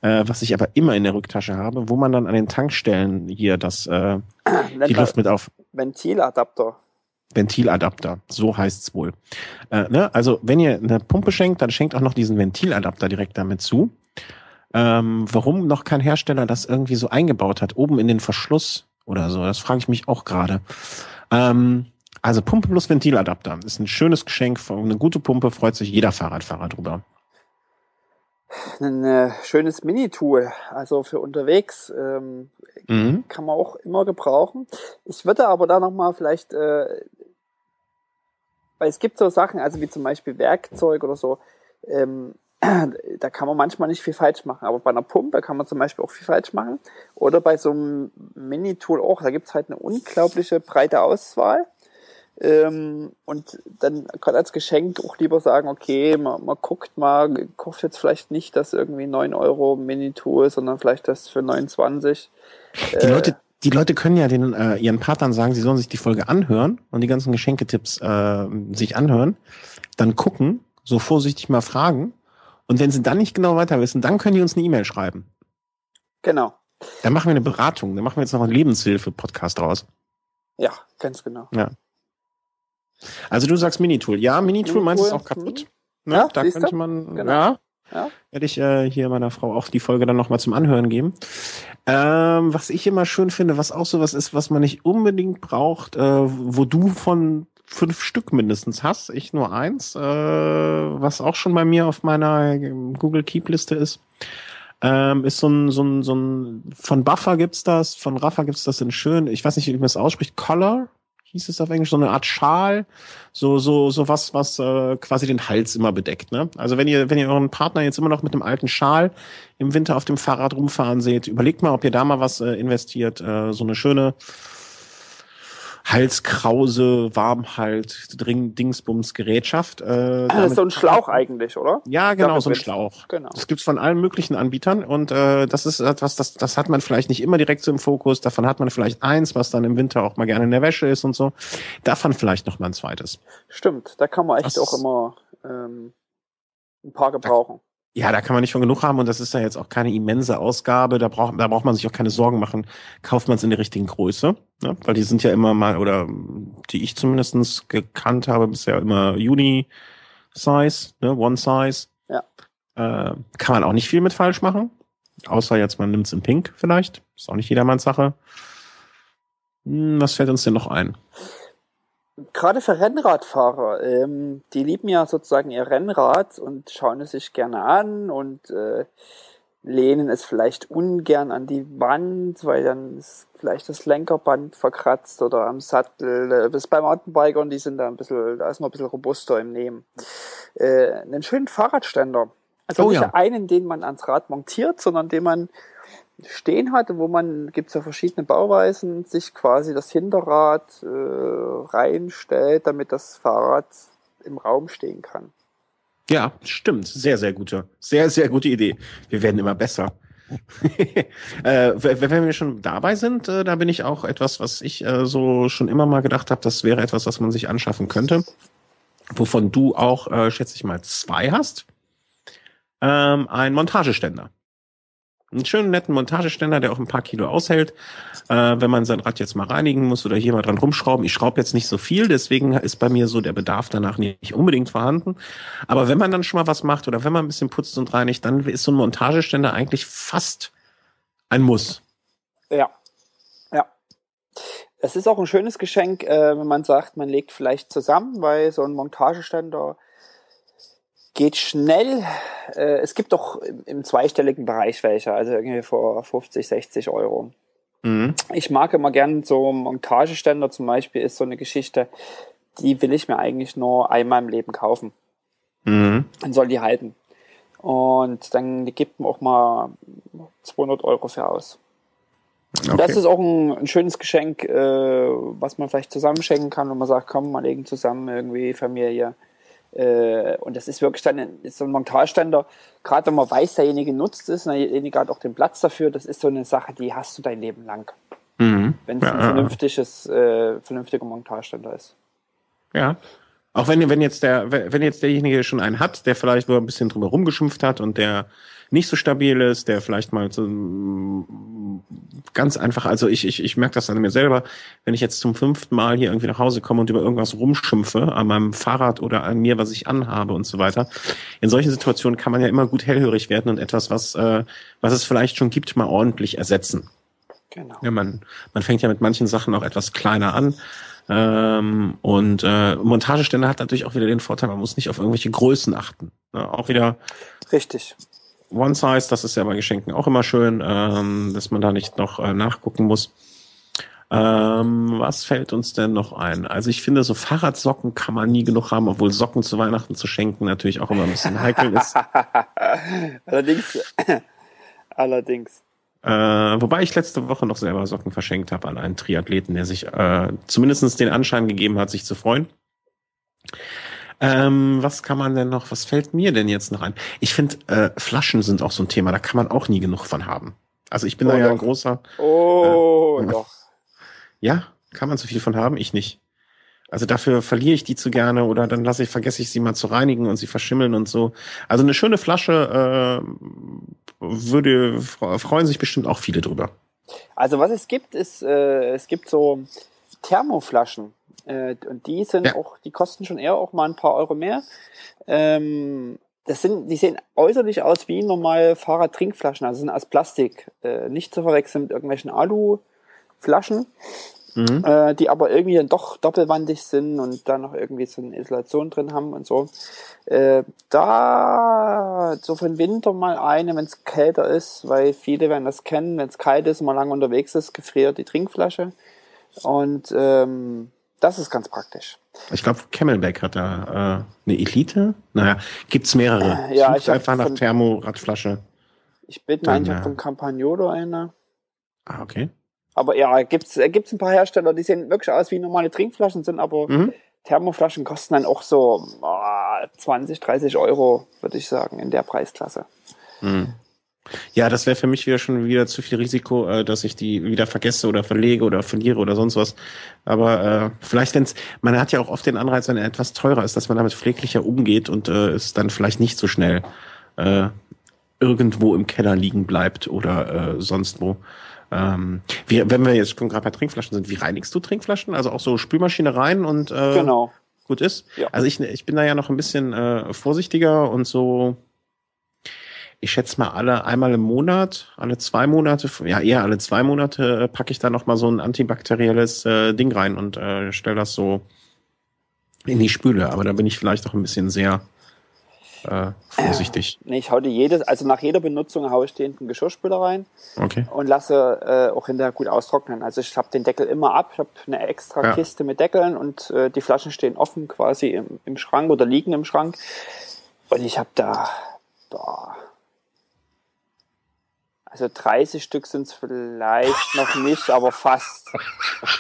äh, was ich aber immer in der Rücktasche habe, wo man dann an den Tankstellen hier das äh, die Luft mit auf. Ventiladapter. Ventiladapter, so heißt's wohl. Äh, ne? Also wenn ihr eine Pumpe schenkt, dann schenkt auch noch diesen Ventiladapter direkt damit zu. Ähm, warum noch kein Hersteller das irgendwie so eingebaut hat, oben in den Verschluss oder so, das frage ich mich auch gerade. Ähm, also Pumpe plus Ventiladapter ist ein schönes Geschenk, eine gute Pumpe freut sich jeder Fahrradfahrer drüber ein äh, schönes Mini-Tool, also für unterwegs ähm, mhm. kann man auch immer gebrauchen. Ich würde aber da nochmal vielleicht, äh, weil es gibt so Sachen, also wie zum Beispiel Werkzeug oder so, ähm, da kann man manchmal nicht viel falsch machen, aber bei einer Pumpe kann man zum Beispiel auch viel falsch machen. Oder bei so einem Mini-Tool auch, da gibt's halt eine unglaubliche breite Auswahl. Ähm, und dann gerade als Geschenk auch lieber sagen, okay, man, man guckt mal, kauft jetzt vielleicht nicht das irgendwie 9 Euro Mini-Tool, sondern vielleicht das für 29. Die äh, Leute, die Leute können ja den, äh, ihren Partnern sagen, sie sollen sich die Folge anhören und die ganzen Geschenketipps äh, sich anhören, dann gucken, so vorsichtig mal fragen. Und wenn sie dann nicht genau weiter wissen, dann können die uns eine E-Mail schreiben. Genau. Dann machen wir eine Beratung, dann machen wir jetzt noch einen Lebenshilfe-Podcast draus. Ja, ganz genau. Ja. Also du sagst Minitool. Ja, Minitool, Minitool meinst du auch kaputt? Mhm. Ne? Ja, da könnte man, genau. ja, ja. Werde ich äh, hier meiner Frau auch die Folge dann nochmal zum Anhören geben. Ähm, was ich immer schön finde, was auch sowas ist, was man nicht unbedingt braucht, äh, wo du von fünf Stück mindestens hast, ich nur eins, äh, was auch schon bei mir auf meiner Google Keep Liste ist. Ähm, ist so ein, so ein, so ein, von Buffer gibt's das, von Rafa gibt's das in schön, ich weiß nicht, wie man es ausspricht, Color, hieß es auf Englisch, so eine Art Schal, so so so was was äh, quasi den Hals immer bedeckt. Ne? Also wenn ihr wenn ihr euren Partner jetzt immer noch mit einem alten Schal im Winter auf dem Fahrrad rumfahren seht, überlegt mal, ob ihr da mal was äh, investiert. Äh, so eine schöne Halskrause, Warmhalt, Dring, Dingsbums, Gerätschaft. Äh, das ist so ein Schlauch eigentlich, oder? Ja, genau, so ein Schlauch. Genau. Das gibt's von allen möglichen Anbietern und äh, das ist etwas, das, das hat man vielleicht nicht immer direkt so im Fokus. Davon hat man vielleicht eins, was dann im Winter auch mal gerne in der Wäsche ist und so. Davon vielleicht noch mal ein zweites. Stimmt, da kann man echt das auch immer ähm, ein paar gebrauchen. Ja, da kann man nicht von genug haben und das ist ja jetzt auch keine immense Ausgabe. Da braucht, da braucht man sich auch keine Sorgen machen. Kauft man es in der richtigen Größe, ne? weil die sind ja immer mal oder die ich zumindestens gekannt habe bisher immer Uni Size, ne? One Size. Ja. Äh, kann man auch nicht viel mit falsch machen, außer jetzt man nimmt es in Pink vielleicht. Ist auch nicht jedermanns Sache. Hm, was fällt uns denn noch ein? Gerade für Rennradfahrer, ähm, die lieben ja sozusagen ihr Rennrad und schauen es sich gerne an und äh, lehnen es vielleicht ungern an die Wand, weil dann ist vielleicht das Lenkerband verkratzt oder am Sattel. Äh, ist bei Mountainbikern, die sind da ein bisschen, da ist man ein bisschen robuster im Nehmen. Äh, einen schönen Fahrradständer. Also oh, nicht ja. einen, den man ans Rad montiert, sondern den man stehen hat, wo man, gibt es ja verschiedene Bauweisen, sich quasi das Hinterrad äh, reinstellt, damit das Fahrrad im Raum stehen kann. Ja, stimmt. Sehr, sehr gute, sehr, sehr gute Idee. Wir werden immer besser. äh, wenn wir schon dabei sind, äh, da bin ich auch etwas, was ich äh, so schon immer mal gedacht habe, das wäre etwas, was man sich anschaffen könnte, wovon du auch, äh, schätze ich mal, zwei hast. Ähm, ein Montageständer einen schönen netten Montageständer, der auch ein paar Kilo aushält, äh, wenn man sein Rad jetzt mal reinigen muss oder hier mal dran rumschrauben. Ich schraube jetzt nicht so viel, deswegen ist bei mir so der Bedarf danach nicht unbedingt vorhanden. Aber wenn man dann schon mal was macht oder wenn man ein bisschen putzt und reinigt, dann ist so ein Montageständer eigentlich fast ein Muss. Ja, ja. Es ist auch ein schönes Geschenk, äh, wenn man sagt, man legt vielleicht zusammen, weil so ein Montageständer geht schnell. Äh, es gibt doch im, im, zweistelligen Bereich welche, also irgendwie vor 50, 60 Euro. Mhm. Ich mag immer gern so Montageständer zum Beispiel ist so eine Geschichte, die will ich mir eigentlich nur einmal im Leben kaufen. Mhm. Dann soll die halten. Und dann gibt man auch mal 200 Euro für aus. Okay. Das ist auch ein, ein schönes Geschenk, äh, was man vielleicht zusammenschenken kann, wenn man sagt, komm, mal legen zusammen irgendwie Familie äh, und das ist wirklich dann ein, ist so ein Montageständer, gerade wenn man weiß, derjenige nutzt es, derjenige hat auch den Platz dafür, das ist so eine Sache, die hast du dein Leben lang. Mhm. Wenn es ja, ein vernünftiges, äh, vernünftiger Montageständer ist. Ja. Auch wenn, wenn jetzt der, wenn jetzt derjenige schon einen hat, der vielleicht nur ein bisschen drüber rumgeschimpft hat und der nicht so stabil ist, der vielleicht mal so ganz einfach, also ich, ich, ich merke das an mir selber, wenn ich jetzt zum fünften Mal hier irgendwie nach Hause komme und über irgendwas rumschimpfe, an meinem Fahrrad oder an mir, was ich anhabe und so weiter. In solchen Situationen kann man ja immer gut hellhörig werden und etwas, was, äh, was es vielleicht schon gibt, mal ordentlich ersetzen. Genau. Ja, man, man fängt ja mit manchen Sachen auch etwas kleiner an. Ähm, und äh, Montageständer hat natürlich auch wieder den Vorteil, man muss nicht auf irgendwelche Größen achten. Ja, auch wieder. Richtig. One Size, das ist ja bei Geschenken auch immer schön, ähm, dass man da nicht noch äh, nachgucken muss. Ähm, was fällt uns denn noch ein? Also ich finde, so Fahrradsocken kann man nie genug haben, obwohl Socken zu Weihnachten zu schenken natürlich auch immer ein bisschen heikel ist. allerdings, allerdings. Äh, wobei ich letzte Woche noch selber Socken verschenkt habe an einen Triathleten, der sich äh, zumindest den Anschein gegeben hat, sich zu freuen. Ähm, was kann man denn noch, was fällt mir denn jetzt noch ein? Ich finde, äh, Flaschen sind auch so ein Thema, da kann man auch nie genug von haben. Also ich bin oh, da ja doch. ein großer. Oh, äh, doch. Ja, kann man so viel von haben? Ich nicht. Also dafür verliere ich die zu gerne oder dann lasse ich, vergesse ich sie mal zu reinigen und sie verschimmeln und so. Also eine schöne Flasche äh, würde freuen sich bestimmt auch viele drüber. Also was es gibt, ist äh, es gibt so Thermoflaschen. Äh, und die sind ja. auch, die kosten schon eher auch mal ein paar Euro mehr. Ähm, das sind, die sehen äußerlich aus wie normal Fahrradtrinkflaschen, also sind aus Plastik, äh, nicht zu verwechseln mit irgendwelchen Aluflaschen, mhm. äh, die aber irgendwie dann doch doppelwandig sind und da noch irgendwie so eine Isolation drin haben und so. Äh, da so für den Winter mal eine, wenn es kälter ist, weil viele werden das kennen, wenn es kalt ist und man lange unterwegs ist, gefriert die Trinkflasche. Und ähm, das ist ganz praktisch. Ich glaube, Camelback hat da äh, eine Elite. Naja, gibt's mehrere. Äh, ja, ich einfach nach Thermoradflasche. Ich bin mir eigentlich von Campagnolo eine. Ah, okay. Aber ja, gibt's äh, gibt's ein paar Hersteller, die sehen wirklich aus wie normale Trinkflaschen, sind aber mhm. Thermoflaschen kosten dann auch so oh, 20, 30 Euro, würde ich sagen, in der Preisklasse. Mhm. Ja, das wäre für mich wieder schon wieder zu viel Risiko, äh, dass ich die wieder vergesse oder verlege oder verliere oder sonst was. Aber äh, vielleicht, wenn's, man hat ja auch oft den Anreiz, wenn er etwas teurer ist, dass man damit pfleglicher umgeht und äh, es dann vielleicht nicht so schnell äh, irgendwo im Keller liegen bleibt oder äh, sonst wo. Ähm, wie, wenn wir jetzt gerade bei Trinkflaschen sind, wie reinigst du Trinkflaschen? Also auch so Spülmaschine rein und äh, genau. gut ist? Ja. Also ich, ich bin da ja noch ein bisschen äh, vorsichtiger und so ich schätze mal alle einmal im Monat, alle zwei Monate, ja eher alle zwei Monate äh, packe ich da noch mal so ein antibakterielles äh, Ding rein und äh, stelle das so in die Spüle. Aber da bin ich vielleicht auch ein bisschen sehr äh, vorsichtig. Nee, ich hau die jedes, also nach jeder Benutzung haue ich den Geschirrspüler rein okay. und lasse äh, auch hinterher gut austrocknen. Also ich habe den Deckel immer ab, ich habe eine extra ja. Kiste mit Deckeln und äh, die Flaschen stehen offen quasi im, im Schrank oder liegen im Schrank. Und ich habe da, boah, also 30 Stück sind es vielleicht noch nicht, aber fast.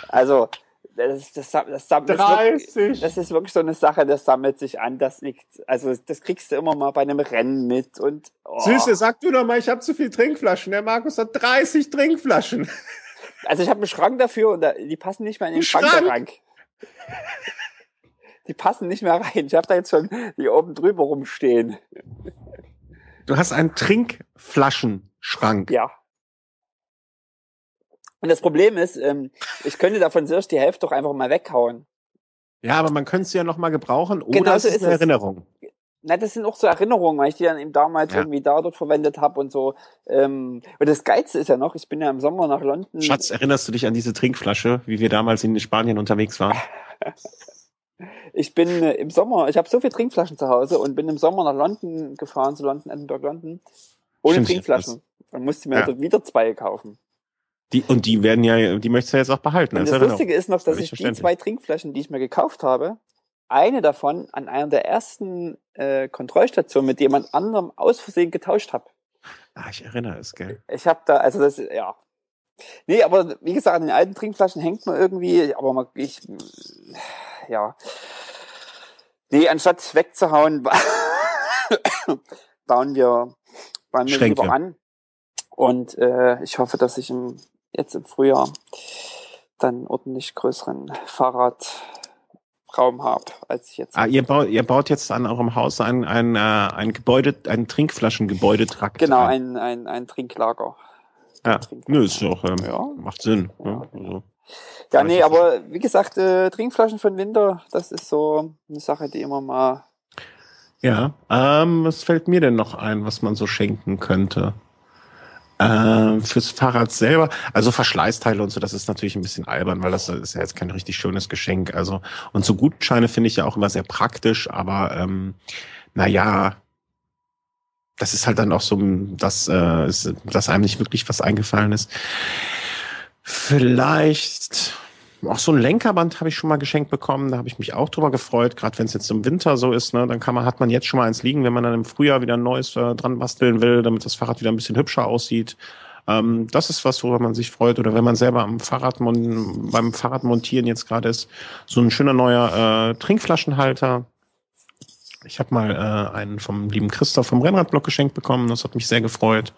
Also das, das, das, das, 30. Wirklich, das ist wirklich so eine Sache, das sammelt sich an, das liegt, also das kriegst du immer mal bei einem Rennen mit und oh. Süße, sag du doch mal, ich habe zu viel Trinkflaschen. Der Markus hat 30 Trinkflaschen. Also ich habe einen Schrank dafür und da, die passen nicht mehr in den Schrank. Die passen nicht mehr rein. Ich habe da jetzt schon die oben drüber rumstehen. Du hast einen Trinkflaschenschrank. Ja. Und das Problem ist, ähm, ich könnte davon selbst die Hälfte doch einfach mal weghauen. Ja, aber man könnte es ja noch mal gebrauchen oder genau so ist eine es. Erinnerung. Na, das sind auch so Erinnerungen, weil ich die dann eben damals ja. irgendwie da dort verwendet habe und so. Ähm, und das Geilste ist ja noch, ich bin ja im Sommer nach London. Schatz, erinnerst du dich an diese Trinkflasche, wie wir damals in Spanien unterwegs waren? ich bin äh, im Sommer, ich habe so viele Trinkflaschen zu Hause und bin im Sommer nach London gefahren, zu London, Edinburgh, London, ohne Stimmt, Trinkflaschen. Und musste mir ja. dort wieder zwei kaufen. Die, und die werden ja, die möchtest du jetzt auch behalten. Und das Lustige ist noch, dass ich die zwei Trinkflaschen, die ich mir gekauft habe, eine davon an einer der ersten äh, Kontrollstationen mit jemand anderem aus Versehen getauscht habe. Ah, ich erinnere es, gell? Ich habe da, also das, ja. Nee, aber wie gesagt, an den alten Trinkflaschen hängt man irgendwie, aber man, ich, ja. Nee, anstatt wegzuhauen, bauen wir, bauen wir lieber an. Und äh, ich hoffe, dass ich im, jetzt im Frühjahr dann ordentlich größeren Fahrradraum habe, als ich jetzt. Ah, ihr baut, ihr baut jetzt an eurem Haus ein, ein, äh, ein Gebäude, ein Trinkflaschengebäudetrakt. Genau, ein, ein, ein Trinklager. Ja, nö, ist auch, ähm, ja. macht Sinn. Ja. Also. Ja, nee, aber wie gesagt, äh, Trinkflaschen von Winter, das ist so eine Sache, die immer mal. Ja, ähm, was fällt mir denn noch ein, was man so schenken könnte? Ähm, fürs Fahrrad selber, also Verschleißteile und so, das ist natürlich ein bisschen albern, weil das ist ja jetzt kein richtig schönes Geschenk. Also, und so Gutscheine finde ich ja auch immer sehr praktisch, aber ähm, naja, das ist halt dann auch so, dass, äh, dass einem nicht wirklich was eingefallen ist. Vielleicht auch so ein Lenkerband habe ich schon mal geschenkt bekommen, da habe ich mich auch drüber gefreut, gerade wenn es jetzt im Winter so ist, ne, dann kann man, hat man jetzt schon mal eins liegen, wenn man dann im Frühjahr wieder ein neues äh, dran basteln will, damit das Fahrrad wieder ein bisschen hübscher aussieht. Ähm, das ist was, worüber man sich freut. Oder wenn man selber am Fahrrad beim Fahrradmontieren jetzt gerade ist, so ein schöner neuer äh, Trinkflaschenhalter. Ich habe mal äh, einen vom lieben Christoph vom Rennradblock geschenkt bekommen, das hat mich sehr gefreut.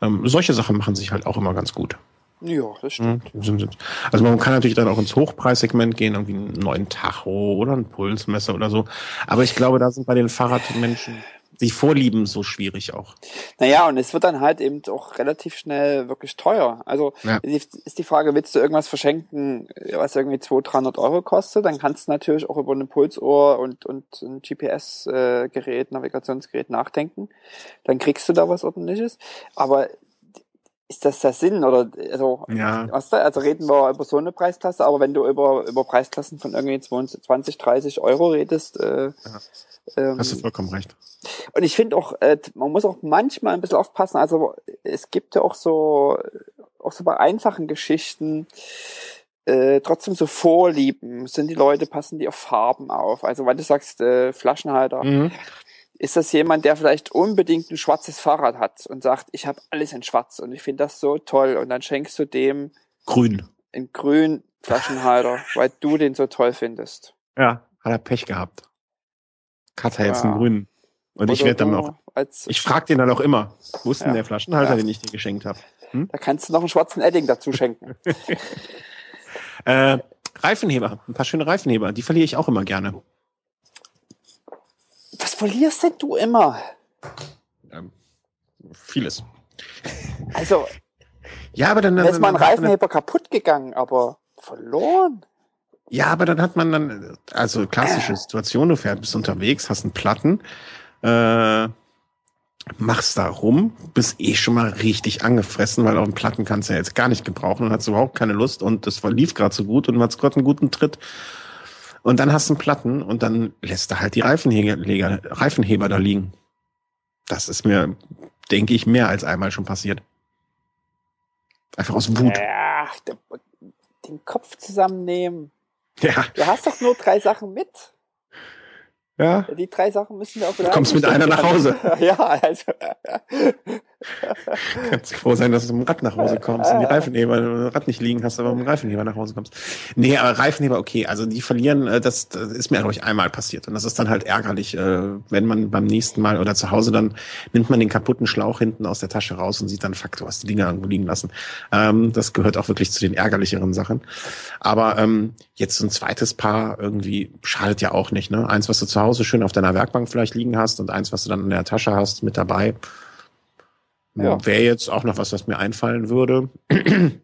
Ähm, solche Sachen machen sich halt auch immer ganz gut. Ja, das stimmt. Also man kann natürlich dann auch ins Hochpreissegment gehen, irgendwie einen neuen Tacho oder ein Pulsmesser oder so. Aber ich glaube, da sind bei den Fahrradmenschen die Vorlieben so schwierig auch. Naja, und es wird dann halt eben auch relativ schnell wirklich teuer. Also ja. ist die Frage, willst du irgendwas verschenken, was irgendwie 200, 300 Euro kostet, dann kannst du natürlich auch über eine Pulsohr und, und ein GPS-Gerät, Navigationsgerät nachdenken. Dann kriegst du da was ordentliches. Aber ist das der Sinn oder also ja. du, also reden wir über so eine Preisklasse, aber wenn du über über Preisklassen von irgendwie 20, 30 Euro redest, äh, ja. ähm, hast du vollkommen recht. Und ich finde auch, äh, man muss auch manchmal ein bisschen aufpassen. Also es gibt ja auch so auch so bei einfachen Geschichten äh, trotzdem so Vorlieben. Sind die Leute passen die auf Farben auf? Also weil du sagst äh, Flaschenhalter. Mhm ist das jemand, der vielleicht unbedingt ein schwarzes Fahrrad hat und sagt, ich habe alles in schwarz und ich finde das so toll und dann schenkst du dem grün einen grünen Flaschenhalter, weil du den so toll findest. Ja, hat er Pech gehabt. Hat er jetzt einen grünen. Und Oder ich werde dann auch, ich frage den dann auch immer, wo ist denn ja. der Flaschenhalter, ja. den ich dir geschenkt habe? Hm? Da kannst du noch einen schwarzen Edding dazu schenken. äh, Reifenheber, ein paar schöne Reifenheber, die verliere ich auch immer gerne was verlierst denn du immer? ähm, vieles. Also, ja, aber dann, dann ist mein Reifenheber kaputt gegangen, aber verloren. Ja, aber dann hat man dann, also klassische Situation, du fährst, bist unterwegs, hast einen Platten, äh, machst da rum, bist eh schon mal richtig angefressen, weil auf dem Platten kannst du ja jetzt gar nicht gebrauchen und hast überhaupt keine Lust und das lief gerade so gut und du hast gerade einen guten Tritt. Und dann hast du einen Platten und dann lässt du halt die Reifenheber, Reifenheber da liegen. Das ist mir, denke ich, mehr als einmal schon passiert. Einfach aus Wut. Ja, den Kopf zusammennehmen. Ja. Du hast doch nur drei Sachen mit. Ja. Die drei Sachen müssen wir auch. Du kommst mit einer nach Hause. ja, also. Kannst froh sein, dass du mit dem Rad nach Hause kommst und die Reifenheber, wenn du Rad nicht liegen hast, aber mit dem Reifenheber nach Hause kommst. Nee, aber Reifenheber, okay. Also die verlieren, äh, das, das ist mir, glaube ich, einmal passiert. Und das ist dann halt ärgerlich, äh, wenn man beim nächsten Mal oder zu Hause dann nimmt man den kaputten Schlauch hinten aus der Tasche raus und sieht dann, fuck, du hast die Dinger irgendwo liegen lassen. Ähm, das gehört auch wirklich zu den ärgerlicheren Sachen. Aber ähm, jetzt so ein zweites Paar irgendwie schadet ja auch nicht. Ne? Eins, was du zu Hause schön auf deiner Werkbank vielleicht liegen hast und eins, was du dann in der Tasche hast, mit dabei. Ja. Wäre jetzt auch noch was, was mir einfallen würde.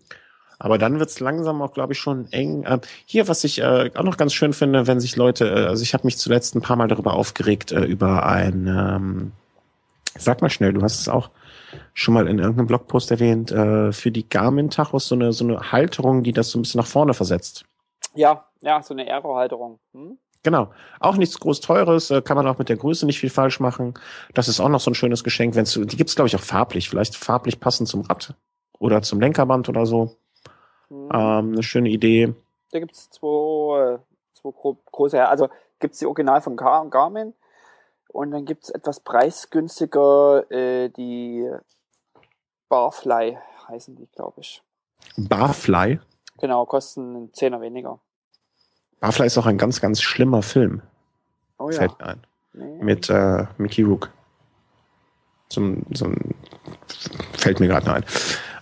Aber dann wird's langsam auch, glaube ich, schon eng. Äh, hier, was ich äh, auch noch ganz schön finde, wenn sich Leute, äh, also ich habe mich zuletzt ein paar Mal darüber aufgeregt, äh, über ein, ähm, sag mal schnell, du hast es auch schon mal in irgendeinem Blogpost erwähnt, äh, für die Garmin-Tachos so eine, so eine Halterung, die das so ein bisschen nach vorne versetzt. Ja, ja, so eine Aero-Halterung. Hm? Genau. Auch nichts groß teures, äh, kann man auch mit der Größe nicht viel falsch machen. Das ist auch noch so ein schönes Geschenk, wenn's die gibt's glaube ich auch farblich, vielleicht farblich passend zum Rad oder zum Lenkerband oder so. Mhm. Ähm, eine schöne Idee. Da gibt's zwei, äh, zwei große, also gibt's die Original von Gar Garmin und dann gibt's etwas preisgünstiger äh, die Barfly heißen die, glaube ich. Barfly? Genau, kosten einen Zehner weniger. Barfly ist auch ein ganz, ganz schlimmer Film. Oh ja. Fällt mir ein. Nee. Mit äh, Mickey Rook. Zum, zum, fällt mir gerade ein.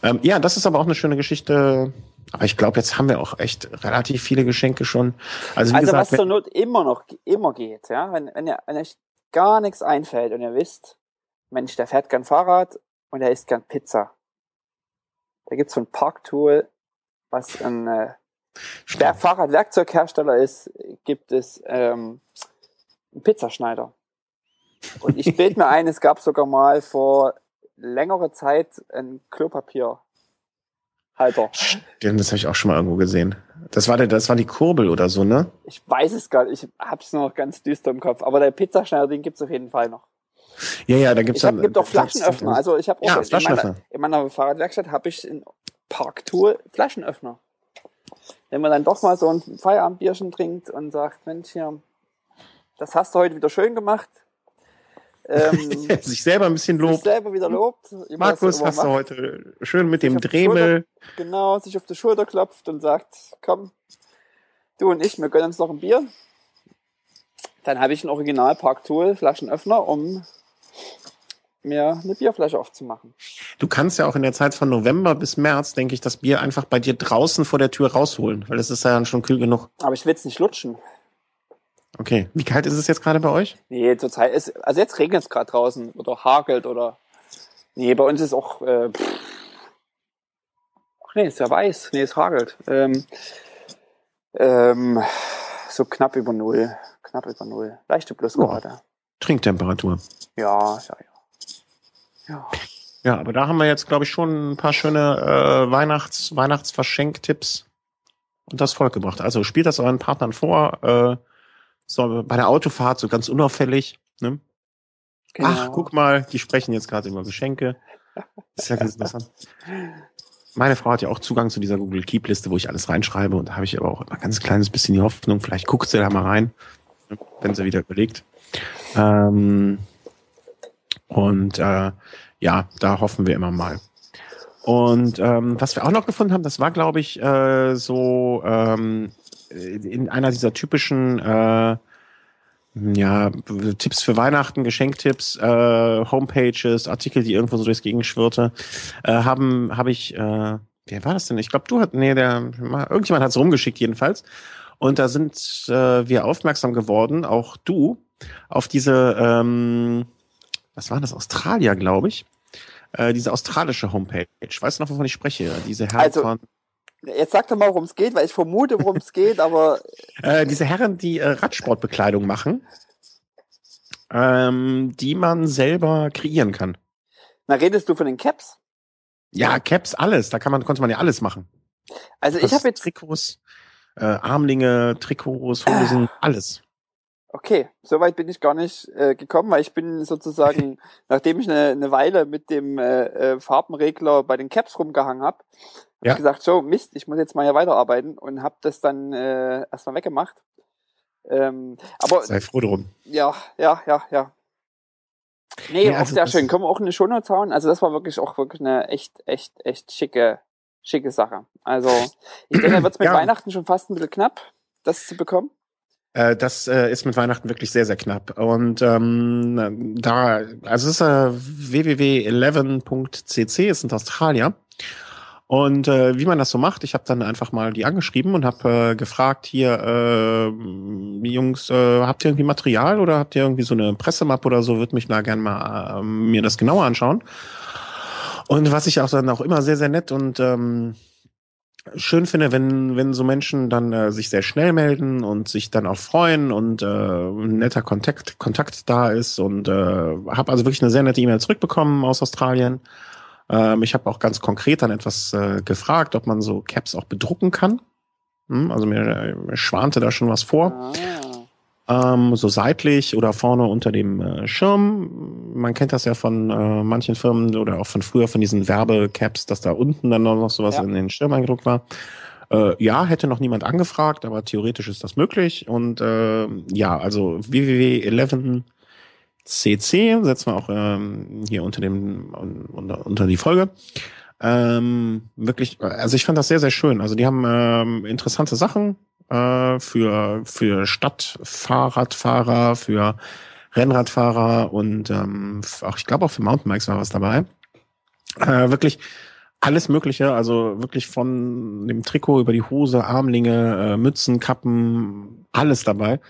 Ähm, ja, das ist aber auch eine schöne Geschichte. Aber ich glaube, jetzt haben wir auch echt relativ viele Geschenke schon. Also, wie also gesagt, was zur Not immer noch immer geht, ja, wenn, wenn, ihr, wenn euch gar nichts einfällt und ihr wisst, Mensch, der fährt gern Fahrrad und er isst gern Pizza. Da gibt's so ein Parktool, was ein äh, der Fahrradwerkzeughersteller ist, gibt es ähm, einen Pizzaschneider. Und ich bild mir ein, es gab sogar mal vor längerer Zeit ein Klopapierhalter. Stimmt, das habe ich auch schon mal irgendwo gesehen. Das war der, das war die Kurbel oder so, ne? Ich weiß es gar nicht. Ich hab's noch ganz düster im Kopf. Aber der Pizzaschneider, den gibt's auf jeden Fall noch. Ja, ja, da gibt's es. Es gibt auch Flaschenöffner. Also ich habe auch ja, in, meiner, in meiner Fahrradwerkstatt habe ich in Parktour Flaschenöffner wenn man dann doch mal so ein Feierabendbierchen trinkt und sagt, Mensch, hier, das hast du heute wieder schön gemacht. Ähm, sich selber ein bisschen lobt. Sich selber wieder lobt. Markus, hast du heute schön mit dem Dremel. genau, sich auf die Schulter klopft und sagt, komm, du und ich, wir gönnen uns noch ein Bier. Dann habe ich ein Original Park Tool Flaschenöffner, um mir eine Bierflasche aufzumachen. Du kannst ja auch in der Zeit von November bis März, denke ich, das Bier einfach bei dir draußen vor der Tür rausholen, weil es ist ja dann schon kühl genug. Aber ich will es nicht lutschen. Okay. Wie kalt ist es jetzt gerade bei euch? Nee, zurzeit ist, also jetzt regnet es gerade draußen oder hagelt oder. Nee, bei uns ist auch. Äh, Ach nee, ist ja weiß. Nee, es hagelt. Ähm, ähm, so knapp über Null. Knapp über Null. Leichte Plusgrade. Oh. Trinktemperatur. Ja, ja, ja. Ja. Ja, aber da haben wir jetzt, glaube ich, schon ein paar schöne äh, Weihnachts Weihnachtsverschenktipps und das Volk gebracht. Also spielt das euren Partnern vor, äh, so bei der Autofahrt so ganz unauffällig. Ne? Genau. Ach, guck mal, die sprechen jetzt gerade über Geschenke. ist ja ganz interessant. Meine Frau hat ja auch Zugang zu dieser Google Keep Liste, wo ich alles reinschreibe und da habe ich aber auch immer ein ganz kleines bisschen die Hoffnung, vielleicht guckt sie da mal rein, wenn sie wieder überlegt. Ähm, und äh, ja, da hoffen wir immer mal. Und ähm, was wir auch noch gefunden haben, das war, glaube ich, äh, so ähm, in einer dieser typischen äh, ja, Tipps für Weihnachten, Geschenktipps, äh, Homepages, Artikel, die irgendwo so durchs Gegend schwirrte, äh, haben, habe ich, äh, wer war das denn? Ich glaube, du hat, nee, der, irgendjemand hat es rumgeschickt jedenfalls. Und da sind äh, wir aufmerksam geworden, auch du, auf diese ähm, was war das, Australier, glaube ich. Äh, diese australische Homepage. Weißt du noch, wovon ich spreche? Diese Herren also, von. Jetzt sag doch mal, worum es geht, weil ich vermute, worum es geht, aber. Äh, diese Herren, die äh, Radsportbekleidung machen, ähm, die man selber kreieren kann. Na, redest du von den Caps? Ja, Caps, alles. Da kann man, konnte man ja alles machen. Also ich habe jetzt Trikots, äh, Armlinge, Trikots, Hosen, alles. Okay, soweit bin ich gar nicht äh, gekommen, weil ich bin sozusagen, nachdem ich eine, eine Weile mit dem äh, äh, Farbenregler bei den Caps rumgehangen habe, ja. habe gesagt, so Mist, ich muss jetzt mal hier weiterarbeiten und habe das dann äh, erstmal weggemacht. Ähm, aber sei froh drum. Ja, ja, ja, ja. Nee, nee also auch sehr schön. Können wir auch eine Shownotes hauen? Also das war wirklich auch wirklich eine echt, echt, echt schicke, schicke Sache. Also ich denke, da wird es mit ja. Weihnachten schon fast ein bisschen knapp, das zu bekommen. Äh, das äh, ist mit Weihnachten wirklich sehr, sehr knapp. Und ähm, da, also es ist äh, www.11.cc, ist in Australien. Und äh, wie man das so macht, ich habe dann einfach mal die angeschrieben und habe äh, gefragt, hier, äh, Jungs, äh, habt ihr irgendwie Material oder habt ihr irgendwie so eine Pressemappe oder so, würde mich da gerne mal äh, mir das genauer anschauen. Und was ich auch dann auch immer sehr, sehr nett und ähm, schön finde, wenn, wenn so Menschen dann äh, sich sehr schnell melden und sich dann auch freuen und äh, ein netter Kontakt, Kontakt da ist und äh, habe also wirklich eine sehr nette E-Mail zurückbekommen aus Australien. Ähm, ich habe auch ganz konkret dann etwas äh, gefragt, ob man so Caps auch bedrucken kann. Hm, also mir, mir schwante da schon was vor. Ähm, so seitlich oder vorne unter dem äh, Schirm. Man kennt das ja von äh, manchen Firmen oder auch von früher von diesen Werbecaps, dass da unten dann noch sowas ja. in den Schirm eingedruckt war. Äh, ja, hätte noch niemand angefragt, aber theoretisch ist das möglich. Und äh, ja, also www.11 CC setzen wir auch ähm, hier unter dem unter, unter die Folge. Ähm, wirklich, also ich fand das sehr, sehr schön. Also die haben ähm, interessante Sachen äh, für, für Stadtfahrradfahrer, für Rennradfahrer und ähm, auch, ich glaube auch für Mountainbikes war was dabei. Äh, wirklich alles Mögliche, also wirklich von dem Trikot über die Hose, Armlinge, äh, Mützen, Kappen, alles dabei.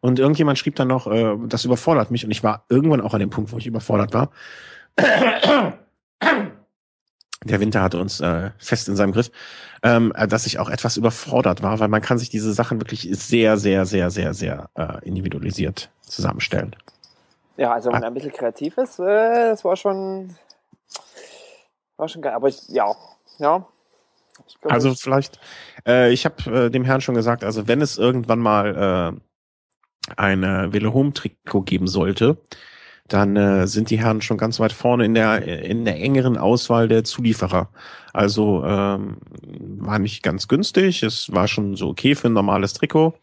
Und irgendjemand schrieb dann noch, äh, das überfordert mich und ich war irgendwann auch an dem Punkt, wo ich überfordert war. Der Winter hatte uns äh, fest in seinem Griff ähm, äh, dass ich auch etwas überfordert war, weil man kann sich diese Sachen wirklich sehr, sehr, sehr, sehr, sehr äh, individualisiert zusammenstellen. Ja, also wenn man ah. ein bisschen kreativ ist, äh, das war schon, war schon geil. Aber ich, ja, ja. Glaub, also ich, vielleicht, äh, ich habe äh, dem Herrn schon gesagt, also wenn es irgendwann mal äh, ein Velo Home Trikot geben sollte, dann äh, sind die Herren schon ganz weit vorne in der in der engeren Auswahl der Zulieferer. Also ähm, war nicht ganz günstig, es war schon so okay für ein normales Trikot,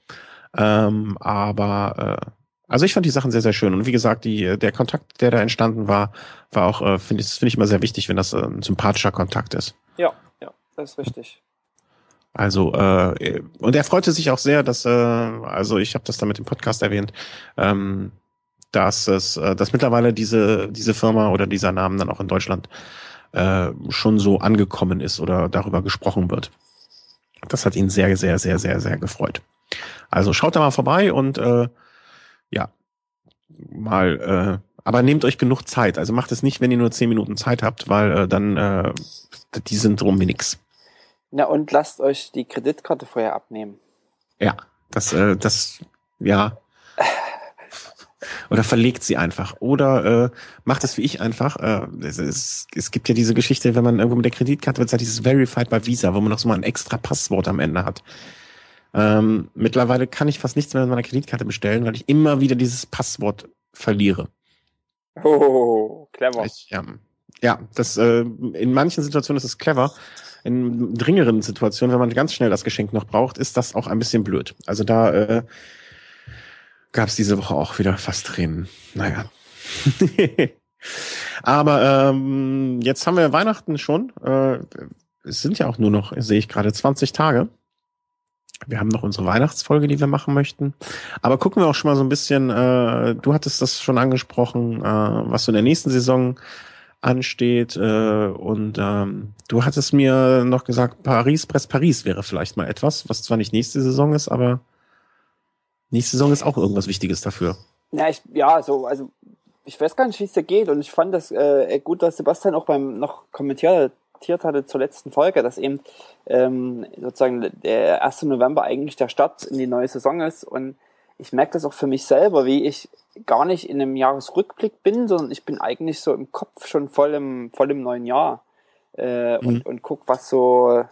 ähm, aber äh, also ich fand die Sachen sehr sehr schön und wie gesagt die der Kontakt, der da entstanden war, war auch äh, finde ich finde ich immer sehr wichtig, wenn das äh, ein sympathischer Kontakt ist. Ja, ja, das ist richtig. Also äh, und er freute sich auch sehr, dass äh, also ich habe das da mit dem Podcast erwähnt. Ähm, dass es, äh, dass mittlerweile diese, diese Firma oder dieser Namen dann auch in Deutschland äh, schon so angekommen ist oder darüber gesprochen wird. Das hat ihn sehr, sehr, sehr, sehr, sehr gefreut. Also schaut da mal vorbei und äh, ja, mal, äh, aber nehmt euch genug Zeit. Also macht es nicht, wenn ihr nur zehn Minuten Zeit habt, weil äh, dann äh, die sind drum wie nix. Na und lasst euch die Kreditkarte vorher abnehmen. Ja, das, äh, das, ja, oder verlegt sie einfach. Oder äh, macht es wie ich einfach. Äh, es, es, es gibt ja diese Geschichte, wenn man irgendwo mit der Kreditkarte wird, halt dieses Verified by Visa, wo man noch so mal ein extra Passwort am Ende hat. Ähm, mittlerweile kann ich fast nichts mehr mit meiner Kreditkarte bestellen, weil ich immer wieder dieses Passwort verliere. Oh, clever. Ich, ja, ja, das äh, in manchen Situationen ist es clever. In dringeren Situationen, wenn man ganz schnell das Geschenk noch braucht, ist das auch ein bisschen blöd. Also da äh, gab es diese Woche auch wieder fast Tränen. Naja. Aber ähm, jetzt haben wir Weihnachten schon. Äh, es sind ja auch nur noch, sehe ich gerade, 20 Tage. Wir haben noch unsere Weihnachtsfolge, die wir machen möchten. Aber gucken wir auch schon mal so ein bisschen, äh, du hattest das schon angesprochen, äh, was so in der nächsten Saison ansteht. Äh, und ähm, du hattest mir noch gesagt, Paris, Press Paris wäre vielleicht mal etwas, was zwar nicht nächste Saison ist, aber Nächste Saison ist auch irgendwas Wichtiges dafür. Ja, ich, ja, so, also ich weiß gar nicht, wie es dir geht. Und ich fand das äh, gut, dass Sebastian auch beim noch kommentiert hatte zur letzten Folge, dass eben ähm, sozusagen der 1. November eigentlich der Start in die neue Saison ist. Und ich merke das auch für mich selber, wie ich gar nicht in einem Jahresrückblick bin, sondern ich bin eigentlich so im Kopf schon voll im, voll im neuen Jahr äh, mhm. und, und guck, was so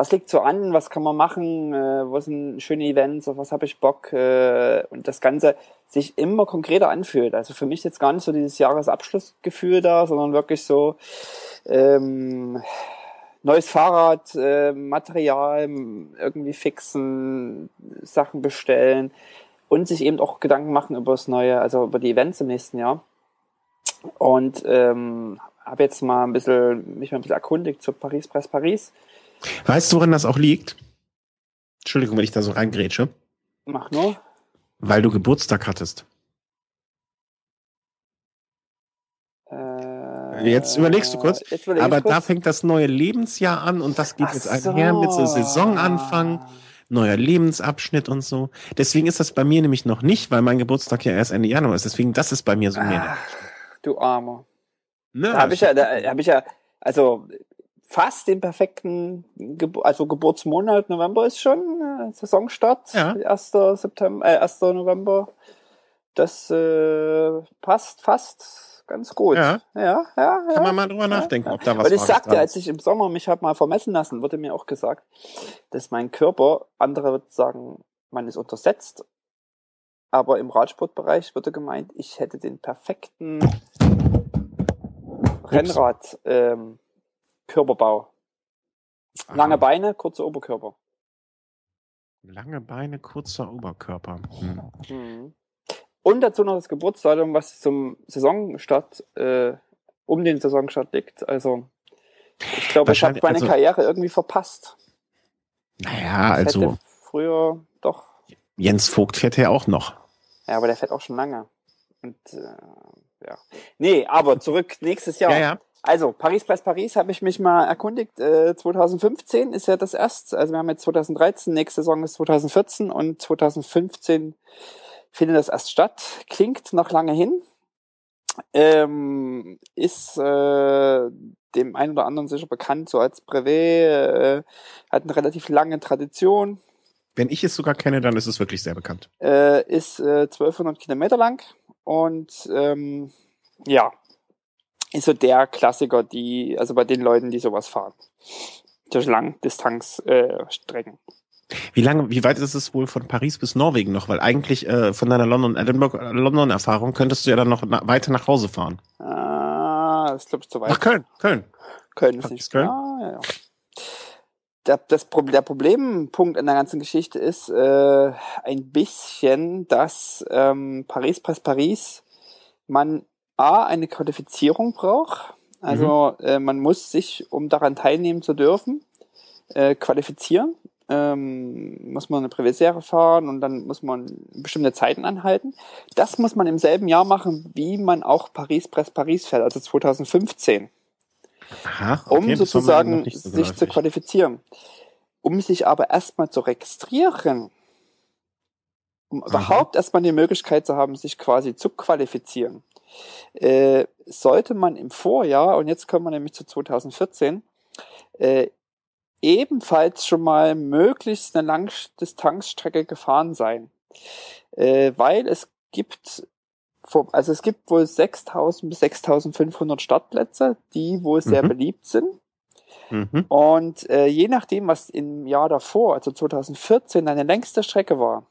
was liegt so an, was kann man machen, äh, was sind schöne Events, auf was habe ich Bock? Äh, und das Ganze sich immer konkreter anfühlt. Also für mich jetzt gar nicht so dieses Jahresabschlussgefühl da, sondern wirklich so ähm, neues Fahrrad, äh, Material irgendwie fixen, Sachen bestellen und sich eben auch Gedanken machen über das neue, also über die Events im nächsten Jahr. Und ähm, habe jetzt mal ein bisschen mich mal ein bisschen erkundigt zu Paris Press Paris Weißt du, woran das auch liegt? Entschuldigung, wenn ich da so reingrätsche. Mach nur. Weil du Geburtstag hattest. Äh, jetzt überlegst du kurz. Überleg aber kurz. da fängt das neue Lebensjahr an und das geht Ach jetzt einher so. mit so Saisonanfang, neuer Lebensabschnitt und so. Deswegen ist das bei mir nämlich noch nicht, weil mein Geburtstag ja erst Ende Januar ist. Deswegen, das ist bei mir so mehr. Du Armer. Ne, da habe ich ja, da habe ich ja, also fast den perfekten, Ge also Geburtsmonat November ist schon, äh, Saisonstart, ja. 1. September, äh, 1. November. Das äh, passt fast ganz gut. Ja, ja, ja. Kann man mal drüber nachdenken, ob da was Und ich sagte, als ich im Sommer mich habe mal vermessen lassen, wurde mir auch gesagt, dass mein Körper, andere würden sagen, man ist untersetzt, aber im Radsportbereich wurde gemeint, ich hätte den perfekten Rennrad ähm, Körperbau. Lange Beine, kurzer Oberkörper. Lange Beine, kurzer Oberkörper. Hm. Mhm. Und dazu noch das Geburtsdatum, was zum Saisonstart, äh, um den Saisonstart liegt. Also, ich glaube, ich habe meine also, Karriere irgendwie verpasst. Naja, ich also. Früher doch. Jens Vogt fährt ja auch noch. Ja, aber der fährt auch schon lange. Und, äh, ja. Nee, aber zurück nächstes Jahr. Ja, ja. Also, Paris Preis Paris habe ich mich mal erkundigt. Äh, 2015 ist ja das erste. Also wir haben jetzt 2013, nächste Saison ist 2014 und 2015 findet das erst statt. Klingt noch lange hin. Ähm, ist äh, dem einen oder anderen sicher bekannt, so als Brevet, äh, hat eine relativ lange Tradition. Wenn ich es sogar kenne, dann ist es wirklich sehr bekannt. Äh, ist äh, 1200 Kilometer lang und ähm, ja, ist so der Klassiker, die, also bei den Leuten, die sowas fahren. Durch Langdistanzstrecken. Äh, wie lange, wie weit ist es wohl von Paris bis Norwegen noch? Weil eigentlich äh, von deiner London Edinburgh äh, London Erfahrung könntest du ja dann noch na weiter nach Hause fahren. Ah, das glaube ich zu weit. Ach Köln, Köln. Köln ist nicht Köln. Ah, ja, ja. Der, das, der Problempunkt in der ganzen Geschichte ist äh, ein bisschen, dass ähm, Paris Paris Paris man A, eine Qualifizierung braucht. Also mhm. äh, man muss sich, um daran teilnehmen zu dürfen, äh, qualifizieren. Ähm, muss man eine Privatsphäre fahren und dann muss man bestimmte Zeiten anhalten. Das muss man im selben Jahr machen, wie man auch Paris-Press-Paris fährt, also 2015. Aha, okay, um sozusagen so sich zu qualifizieren. Um sich aber erstmal zu registrieren, um Aha. überhaupt erstmal die Möglichkeit zu haben, sich quasi zu qualifizieren, äh, sollte man im Vorjahr, und jetzt kommen wir nämlich zu 2014, äh, ebenfalls schon mal möglichst eine Langdistanzstrecke gefahren sein. Äh, weil es gibt, also es gibt wohl 6000 bis 6500 Startplätze, die wohl sehr mhm. beliebt sind. Mhm. Und äh, je nachdem, was im Jahr davor, also 2014, deine längste Strecke war,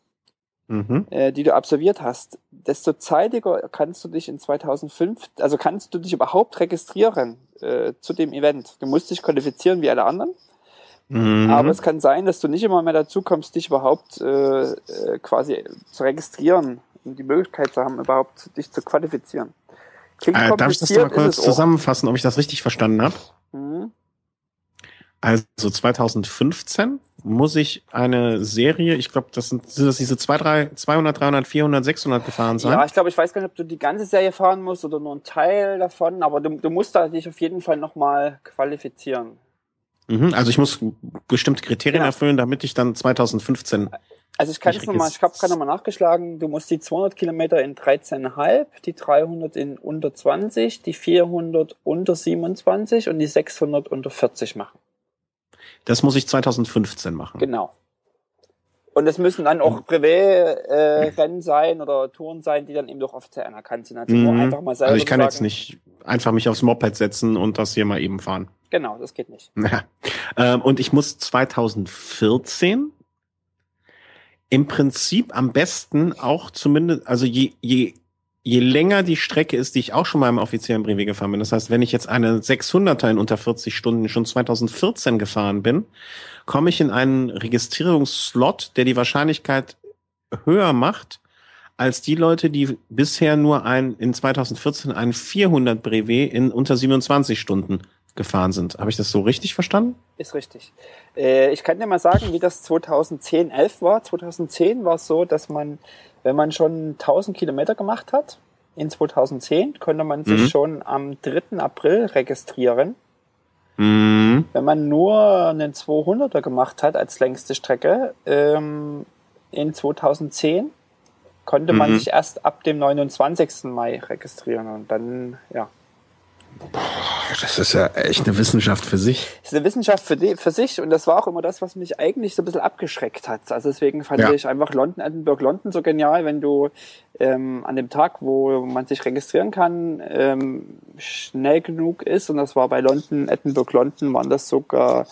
mhm. äh, die du absolviert hast, desto zeitiger kannst du dich in 2005, also kannst du dich überhaupt registrieren äh, zu dem Event. Du musst dich qualifizieren wie alle anderen. Mhm. Aber es kann sein, dass du nicht immer mehr dazu kommst, dich überhaupt äh, äh, quasi zu registrieren und die Möglichkeit zu haben, überhaupt dich zu qualifizieren. Klingt äh, darf ich das mal kurz zusammenfassen, ob ich das richtig verstanden habe? Mhm. Also 2015 muss ich eine Serie, ich glaube, das sind, sind das diese 200, 200, 300, 400, 600 gefahren sein? Ja, ich glaube, ich weiß gar nicht, ob du die ganze Serie fahren musst oder nur einen Teil davon, aber du, du musst da dich auf jeden Fall nochmal qualifizieren. Mhm, also ich muss bestimmte Kriterien genau. erfüllen, damit ich dann 2015 Also ich kann es nochmal, ich habe gerade nochmal nachgeschlagen, du musst die 200 Kilometer in 13,5, die 300 in unter 20, die 400 unter 27 und die 600 unter 40 machen. Das muss ich 2015 machen. Genau. Und es müssen dann auch Privé-Rennen äh, sein oder Touren sein, die dann eben doch offiziell anerkannt sind. Also, mhm. einfach mal selber also ich kann sagen, jetzt nicht einfach mich aufs Moped setzen und das hier mal eben fahren. Genau, das geht nicht. Ja. Ähm, und ich muss 2014 im Prinzip am besten auch zumindest, also je, je, je länger die Strecke ist, die ich auch schon mal im offiziellen Brevet gefahren bin. Das heißt, wenn ich jetzt eine 600er in unter 40 Stunden schon 2014 gefahren bin, komme ich in einen Registrierungsslot, der die Wahrscheinlichkeit höher macht, als die Leute, die bisher nur ein, in 2014 ein 400 Brevet in unter 27 Stunden gefahren sind. Habe ich das so richtig verstanden? Ist richtig. Äh, ich kann dir mal sagen, wie das 2010, 11 war. 2010 war es so, dass man, wenn man schon 1000 Kilometer gemacht hat, in 2010 konnte man sich mhm. schon am 3. April registrieren. Mhm. Wenn man nur einen 200er gemacht hat als längste Strecke, ähm, in 2010 konnte man mhm. sich erst ab dem 29. Mai registrieren und dann, ja, das ist ja echt eine Wissenschaft für sich. Das ist eine Wissenschaft für, die, für sich und das war auch immer das, was mich eigentlich so ein bisschen abgeschreckt hat. Also deswegen fand ja. ich einfach London, Edinburgh, London so genial, wenn du ähm, an dem Tag, wo man sich registrieren kann, ähm, schnell genug ist und das war bei London, Edinburgh, London, waren das sogar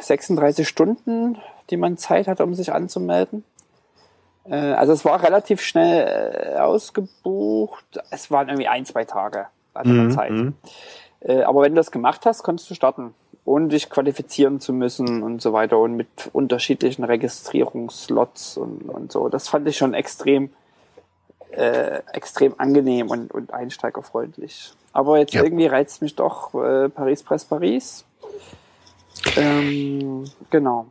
36 Stunden, die man Zeit hatte, um sich anzumelden. Äh, also es war relativ schnell äh, ausgebucht. Es waren irgendwie ein, zwei Tage man mhm. Zeit. Mhm. Äh, aber wenn du das gemacht hast, konntest du starten, ohne dich qualifizieren zu müssen und so weiter und mit unterschiedlichen Registrierungsslots und, und so. Das fand ich schon extrem, äh, extrem angenehm und, und einsteigerfreundlich. Aber jetzt ja. irgendwie reizt mich doch äh, Paris Press Paris. Ähm, genau.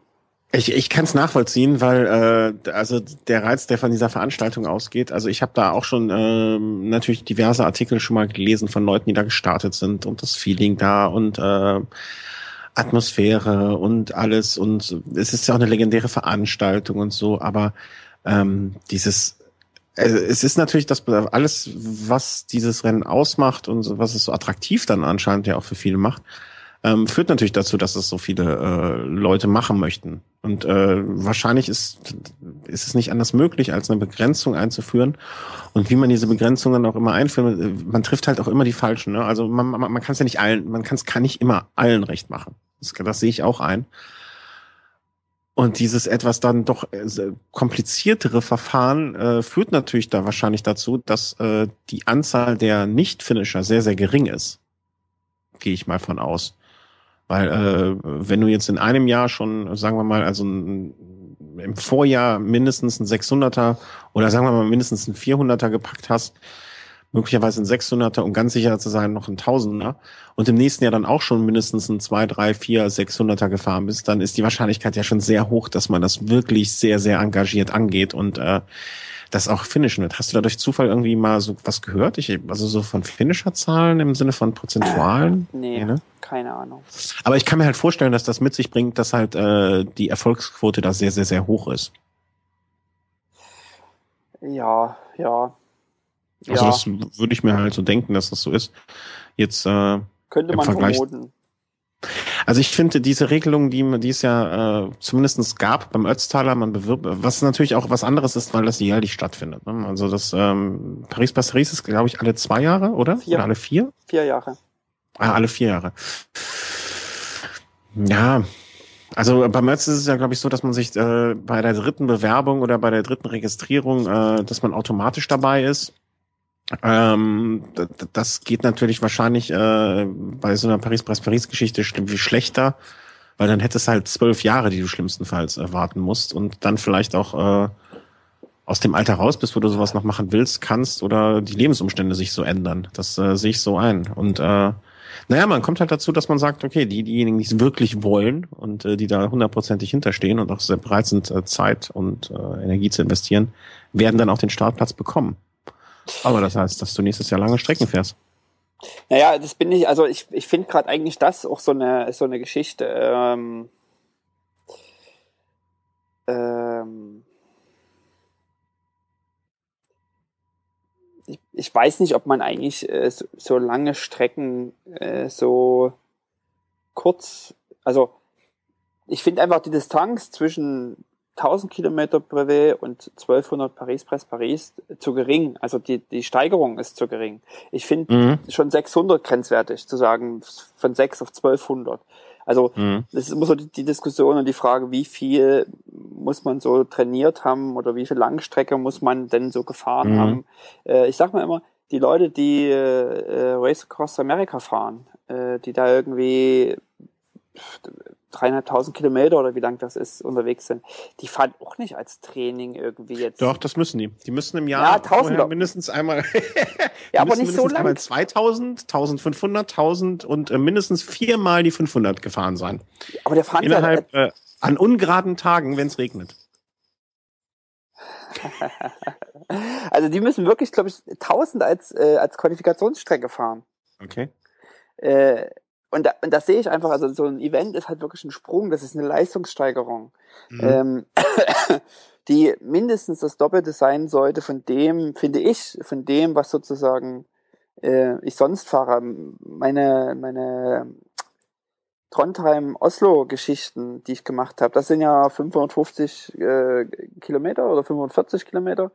Ich, ich kann es nachvollziehen, weil äh, also der Reiz, der von dieser Veranstaltung ausgeht, also ich habe da auch schon äh, natürlich diverse Artikel schon mal gelesen von Leuten, die da gestartet sind und das Feeling da und äh, Atmosphäre und alles und es ist ja auch eine legendäre Veranstaltung und so, aber ähm, dieses also es ist natürlich das alles, was dieses Rennen ausmacht und was es so attraktiv dann anscheinend ja auch für viele macht, ähm, führt natürlich dazu, dass es so viele äh, Leute machen möchten. Und äh, wahrscheinlich ist, ist es nicht anders möglich, als eine Begrenzung einzuführen. Und wie man diese Begrenzung dann auch immer einführt, äh, man trifft halt auch immer die Falschen. Ne? Also man, man, man kann es ja nicht allen, man kann es kann nicht immer allen recht machen. Das, das sehe ich auch ein. Und dieses etwas dann doch äh, kompliziertere Verfahren äh, führt natürlich da wahrscheinlich dazu, dass äh, die Anzahl der Nicht-Finisher sehr, sehr gering ist. Gehe ich mal von aus. Weil äh, wenn du jetzt in einem Jahr schon, sagen wir mal, also ein, im Vorjahr mindestens ein 600er oder sagen wir mal mindestens ein 400er gepackt hast, möglicherweise ein 600er, um ganz sicher zu sein, noch ein 1000er und im nächsten Jahr dann auch schon mindestens ein 2, 3, 4, 600er gefahren bist, dann ist die Wahrscheinlichkeit ja schon sehr hoch, dass man das wirklich sehr, sehr engagiert angeht und äh, das auch finishen wird. Hast du da durch Zufall irgendwie mal so was gehört? Ich, also so von Finisher-Zahlen im Sinne von Prozentualen? Äh, nee, nee ne? keine Ahnung. Aber ich kann mir halt vorstellen, dass das mit sich bringt, dass halt äh, die Erfolgsquote da sehr, sehr, sehr hoch ist. Ja, ja. Also ja. das würde ich mir halt so denken, dass das so ist. Jetzt äh, könnte man Vergleich, vermuten. Also ich finde diese Regelung, die, die es ja äh, zumindest gab beim Ötztaler, man bewirbt, was natürlich auch was anderes ist, weil das jährlich stattfindet. Ne? Also das ähm, Paris Paris ist, glaube ich, alle zwei Jahre, oder? Vier. Oder alle vier? Vier Jahre. Ah, alle vier Jahre. Ja, also beim Ötz ist es ja, glaube ich, so, dass man sich äh, bei der dritten Bewerbung oder bei der dritten Registrierung, äh, dass man automatisch dabei ist. Ähm, das geht natürlich wahrscheinlich äh, bei so einer Paris-Paris-Paris-Geschichte schlechter, weil dann hättest halt zwölf Jahre, die du schlimmstenfalls erwarten musst und dann vielleicht auch äh, aus dem Alter raus bist, wo du sowas noch machen willst, kannst oder die Lebensumstände sich so ändern. Das äh, sehe ich so ein. Und äh, naja, man kommt halt dazu, dass man sagt, okay, die, diejenigen, die es wirklich wollen und äh, die da hundertprozentig hinterstehen und auch sehr bereit sind, äh, Zeit und äh, Energie zu investieren, werden dann auch den Startplatz bekommen. Aber das heißt, dass du nächstes Jahr lange Strecken fährst. Naja, das bin ich, also ich, ich finde gerade eigentlich das auch so eine, so eine Geschichte. Ähm, ähm, ich, ich weiß nicht, ob man eigentlich äh, so, so lange Strecken äh, so kurz, also ich finde einfach die Distanz zwischen 1000 Kilometer Brevet und 1200 Paris-Brest-Paris zu gering. Also die, die Steigerung ist zu gering. Ich finde mhm. schon 600 grenzwertig zu sagen, von 6 auf 1200. Also mhm. das ist immer so die, die, Diskussion und die Frage, wie viel muss man so trainiert haben oder wie viel Langstrecke muss man denn so gefahren mhm. haben. Äh, ich sag mal immer, die Leute, die äh, Race Across America fahren, äh, die da irgendwie dreieinhalbtausend Kilometer oder wie lang das ist, unterwegs sind, die fahren auch nicht als Training irgendwie jetzt. Doch, das müssen die. Die müssen im Jahr ja, mindestens einmal. ja, aber nicht so lang. 2000, 1500, 1000 und äh, mindestens viermal die 500 gefahren sein. Aber der fahren Innerhalb, ja, äh, an ungeraden Tagen, wenn es regnet. also die müssen wirklich, glaube ich, 1000 als, äh, als Qualifikationsstrecke fahren. Okay. Äh, und, da, und das sehe ich einfach, also so ein Event ist halt wirklich ein Sprung, das ist eine Leistungssteigerung, mhm. ähm, die mindestens das Doppelte sein sollte von dem, finde ich, von dem, was sozusagen äh, ich sonst fahre. Meine, meine Trondheim-Oslo-Geschichten, die ich gemacht habe, das sind ja 550 äh, Kilometer oder 45 Kilometer.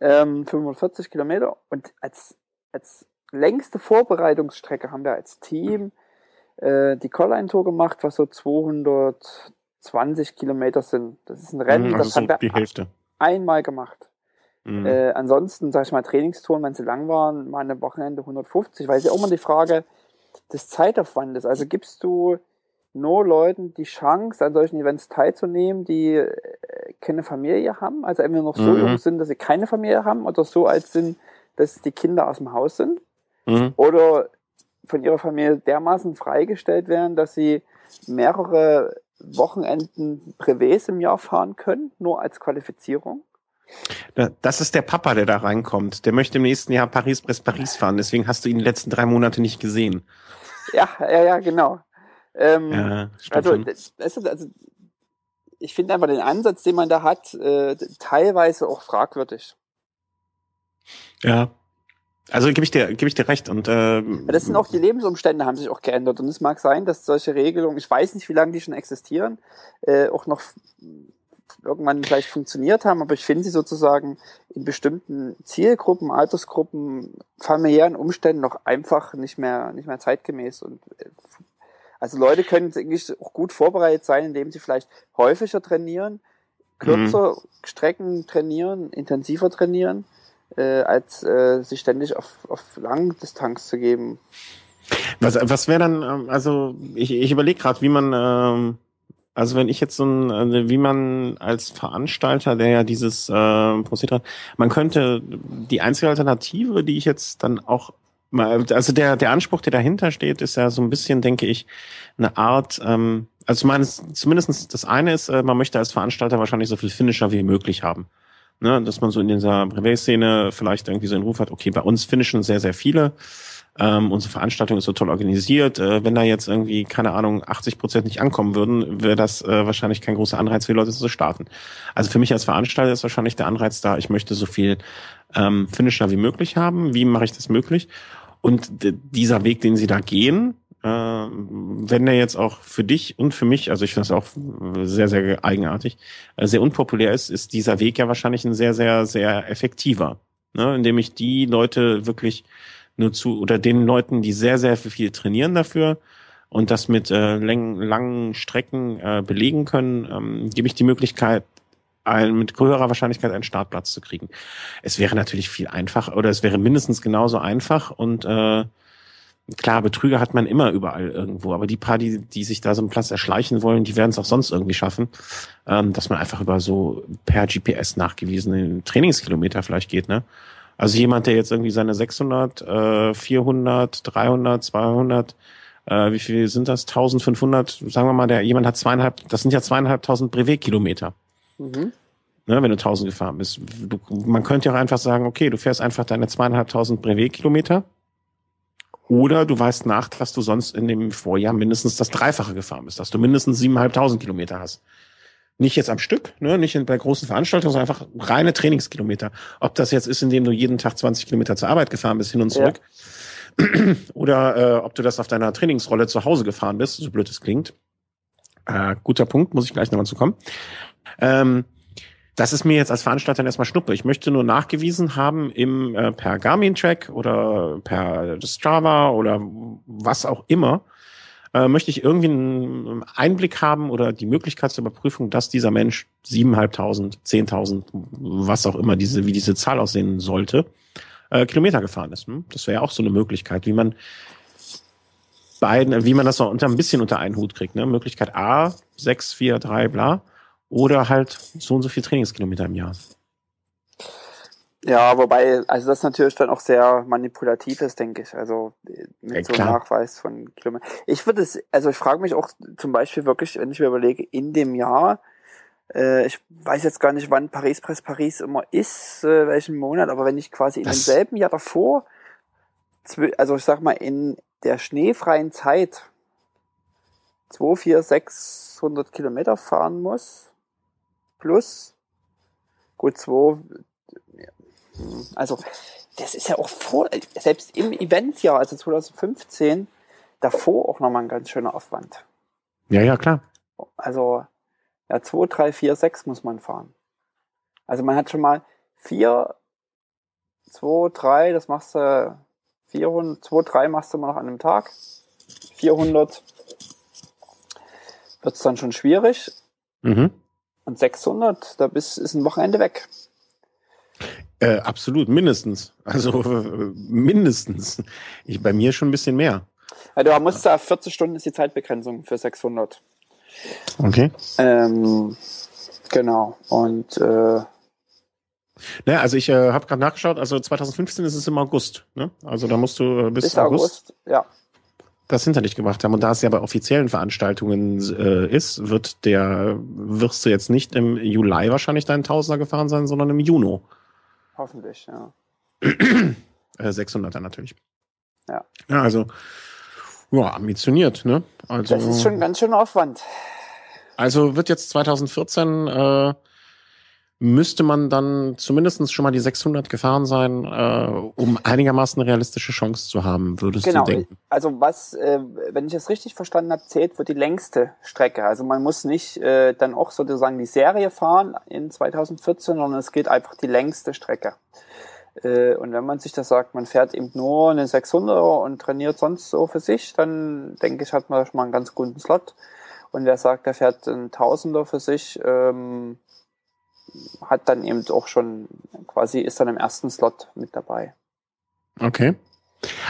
Ähm, 45 Kilometer und als, als längste Vorbereitungsstrecke haben wir als Team äh, die Colline-Tour gemacht, was so 220 Kilometer sind. Das ist ein Rennen, mhm, also das so haben wir die Hälfte. einmal gemacht. Mhm. Äh, ansonsten, sag ich mal, Trainingstouren, wenn sie lang waren, mal eine Wochenende 150, weil es ja auch immer die Frage des Zeitaufwandes. Also gibst du nur Leuten die Chance, an solchen Events teilzunehmen, die äh, keine Familie haben, also entweder noch so mhm. jung sind, dass sie keine Familie haben, oder so alt sind, dass die Kinder aus dem Haus sind. Mhm. Oder von ihrer Familie dermaßen freigestellt werden, dass sie mehrere Wochenenden Privés im Jahr fahren können, nur als Qualifizierung? Das ist der Papa, der da reinkommt. Der möchte im nächsten Jahr Paris-Brest-Paris fahren. Deswegen hast du ihn die letzten drei Monate nicht gesehen. Ja, ja, ja, genau. Ähm, ja, also, das, ist, also, ich finde einfach den Ansatz, den man da hat, äh, teilweise auch fragwürdig. Ja, also gebe ich dir, gebe ich dir recht und äh, das sind auch die Lebensumstände haben sich auch geändert und es mag sein, dass solche Regelungen, ich weiß nicht, wie lange die schon existieren, äh, auch noch irgendwann vielleicht funktioniert haben, aber ich finde sie sozusagen in bestimmten Zielgruppen, Altersgruppen, familiären Umständen noch einfach nicht mehr nicht mehr zeitgemäß und äh, also Leute können eigentlich auch gut vorbereitet sein, indem sie vielleicht häufiger trainieren, kürzer mhm. Strecken trainieren, intensiver trainieren äh, als äh, sich ständig auf, auf Langdistanz zu geben. Was, was wäre dann, ähm, also ich, ich überlege gerade, wie man, ähm, also wenn ich jetzt so ein, also wie man als Veranstalter, der ja dieses äh, Prozedere man könnte die einzige Alternative, die ich jetzt dann auch also der, der Anspruch, der dahinter steht, ist ja so ein bisschen, denke ich, eine Art, ähm, also meines, zumindestens das eine ist, äh, man möchte als Veranstalter wahrscheinlich so viel Finisher wie möglich haben. Ne, dass man so in dieser Privé-Szene vielleicht irgendwie so einen Ruf hat, okay, bei uns finishen sehr, sehr viele. Ähm, unsere Veranstaltung ist so toll organisiert. Äh, wenn da jetzt irgendwie, keine Ahnung, 80 Prozent nicht ankommen würden, wäre das äh, wahrscheinlich kein großer Anreiz für die Leute zu starten. Also für mich als Veranstalter ist wahrscheinlich der Anreiz da, ich möchte so viel ähm, Finisher wie möglich haben. Wie mache ich das möglich? Und dieser Weg, den sie da gehen, wenn der jetzt auch für dich und für mich, also ich finde das auch sehr, sehr eigenartig, äh, sehr unpopulär ist, ist dieser Weg ja wahrscheinlich ein sehr, sehr, sehr effektiver. Ne? Indem ich die Leute wirklich nur zu, oder den Leuten, die sehr, sehr viel trainieren dafür und das mit äh, lang, langen Strecken äh, belegen können, ähm, gebe ich die Möglichkeit, ein, mit höherer Wahrscheinlichkeit einen Startplatz zu kriegen. Es wäre natürlich viel einfacher, oder es wäre mindestens genauso einfach und äh, Klar, Betrüger hat man immer überall irgendwo, aber die paar, die, die sich da so einen Platz erschleichen wollen, die werden es auch sonst irgendwie schaffen, ähm, dass man einfach über so per GPS nachgewiesene Trainingskilometer vielleicht geht, ne? Also jemand, der jetzt irgendwie seine 600, äh, 400, 300, 200, äh, wie viel sind das? 1500, sagen wir mal, der jemand hat zweieinhalb, das sind ja zweieinhalbtausend Brevet-Kilometer. Mhm. Ne, wenn du 1000 gefahren bist. Du, man könnte ja auch einfach sagen, okay, du fährst einfach deine zweieinhalbtausend Brevet-Kilometer oder du weißt nach, dass du sonst in dem Vorjahr mindestens das Dreifache gefahren bist, dass du mindestens 7.500 Kilometer hast. Nicht jetzt am Stück, ne? nicht bei großen Veranstaltungen, sondern einfach reine Trainingskilometer. Ob das jetzt ist, indem du jeden Tag 20 Kilometer zur Arbeit gefahren bist, hin und zurück, ja. oder äh, ob du das auf deiner Trainingsrolle zu Hause gefahren bist, so blöd es klingt. Äh, guter Punkt, muss ich gleich nochmal zu kommen. Ähm, das ist mir jetzt als Veranstalter erstmal Schnuppe. Ich möchte nur nachgewiesen haben im äh, per Garmin-Track oder per Strava oder was auch immer, äh, möchte ich irgendwie einen Einblick haben oder die Möglichkeit zur Überprüfung, dass dieser Mensch 7.500, 10.000, was auch immer, diese, wie diese Zahl aussehen sollte, äh, Kilometer gefahren ist. Hm? Das wäre auch so eine Möglichkeit, wie man beiden, wie man das so unter ein bisschen unter einen Hut kriegt. Ne? Möglichkeit A, 6, 4, 3, bla. Oder halt so und so viel Trainingskilometer im Jahr. Ja, wobei, also das natürlich dann auch sehr manipulativ ist, denke ich. Also mit ja, so einem Nachweis von Kilometern. Ich würde es, also ich frage mich auch zum Beispiel wirklich, wenn ich mir überlege, in dem Jahr, äh, ich weiß jetzt gar nicht, wann Paris Press Paris immer ist, äh, welchen Monat, aber wenn ich quasi in das demselben Jahr davor, also ich sag mal, in der schneefreien Zeit 2, 4, 600 Kilometer fahren muss, plus, gut, 2, also, das ist ja auch vor, selbst im Eventjahr, also 2015, davor auch nochmal ein ganz schöner Aufwand. Ja, ja, klar. Also, ja, 2, 3, 4, 6 muss man fahren. Also man hat schon mal 4, 2, 3, das machst du 400, 2, 3 machst du mal noch an einem Tag. 400 wird es dann schon schwierig. Mhm. Und 600, da bist, ist ein Wochenende weg. Äh, absolut, mindestens. Also äh, mindestens. Ich, bei mir schon ein bisschen mehr. Ja, du musst da 40 Stunden ist die Zeitbegrenzung für 600. Okay. Ähm, genau. Und äh, naja, also ich äh, habe gerade nachgeschaut, also 2015 ist es im August, ne? Also da musst du äh, bis, bis August, August, ja. Das hinter dich gemacht haben. Und da es ja bei offiziellen Veranstaltungen äh, ist, wird der, wirst du jetzt nicht im Juli wahrscheinlich deinen Tausender gefahren sein, sondern im Juni. Hoffentlich, ja. 600er äh, natürlich. Ja. Ja, also, ja, ambitioniert, ne? Also, das ist schon ganz schön Aufwand. Also wird jetzt 2014 äh, müsste man dann zumindest schon mal die 600 gefahren sein, äh, um einigermaßen eine realistische Chance zu haben, würdest genau. du denken? Also was, äh, wenn ich das richtig verstanden habe, zählt für die längste Strecke. Also man muss nicht äh, dann auch sozusagen die Serie fahren in 2014, sondern es geht einfach die längste Strecke. Äh, und wenn man sich das sagt, man fährt eben nur eine 600er und trainiert sonst so für sich, dann denke ich, hat man schon mal einen ganz guten Slot. Und wer sagt, er fährt einen Tausender für sich, ähm, hat dann eben auch schon quasi ist dann im ersten Slot mit dabei. Okay.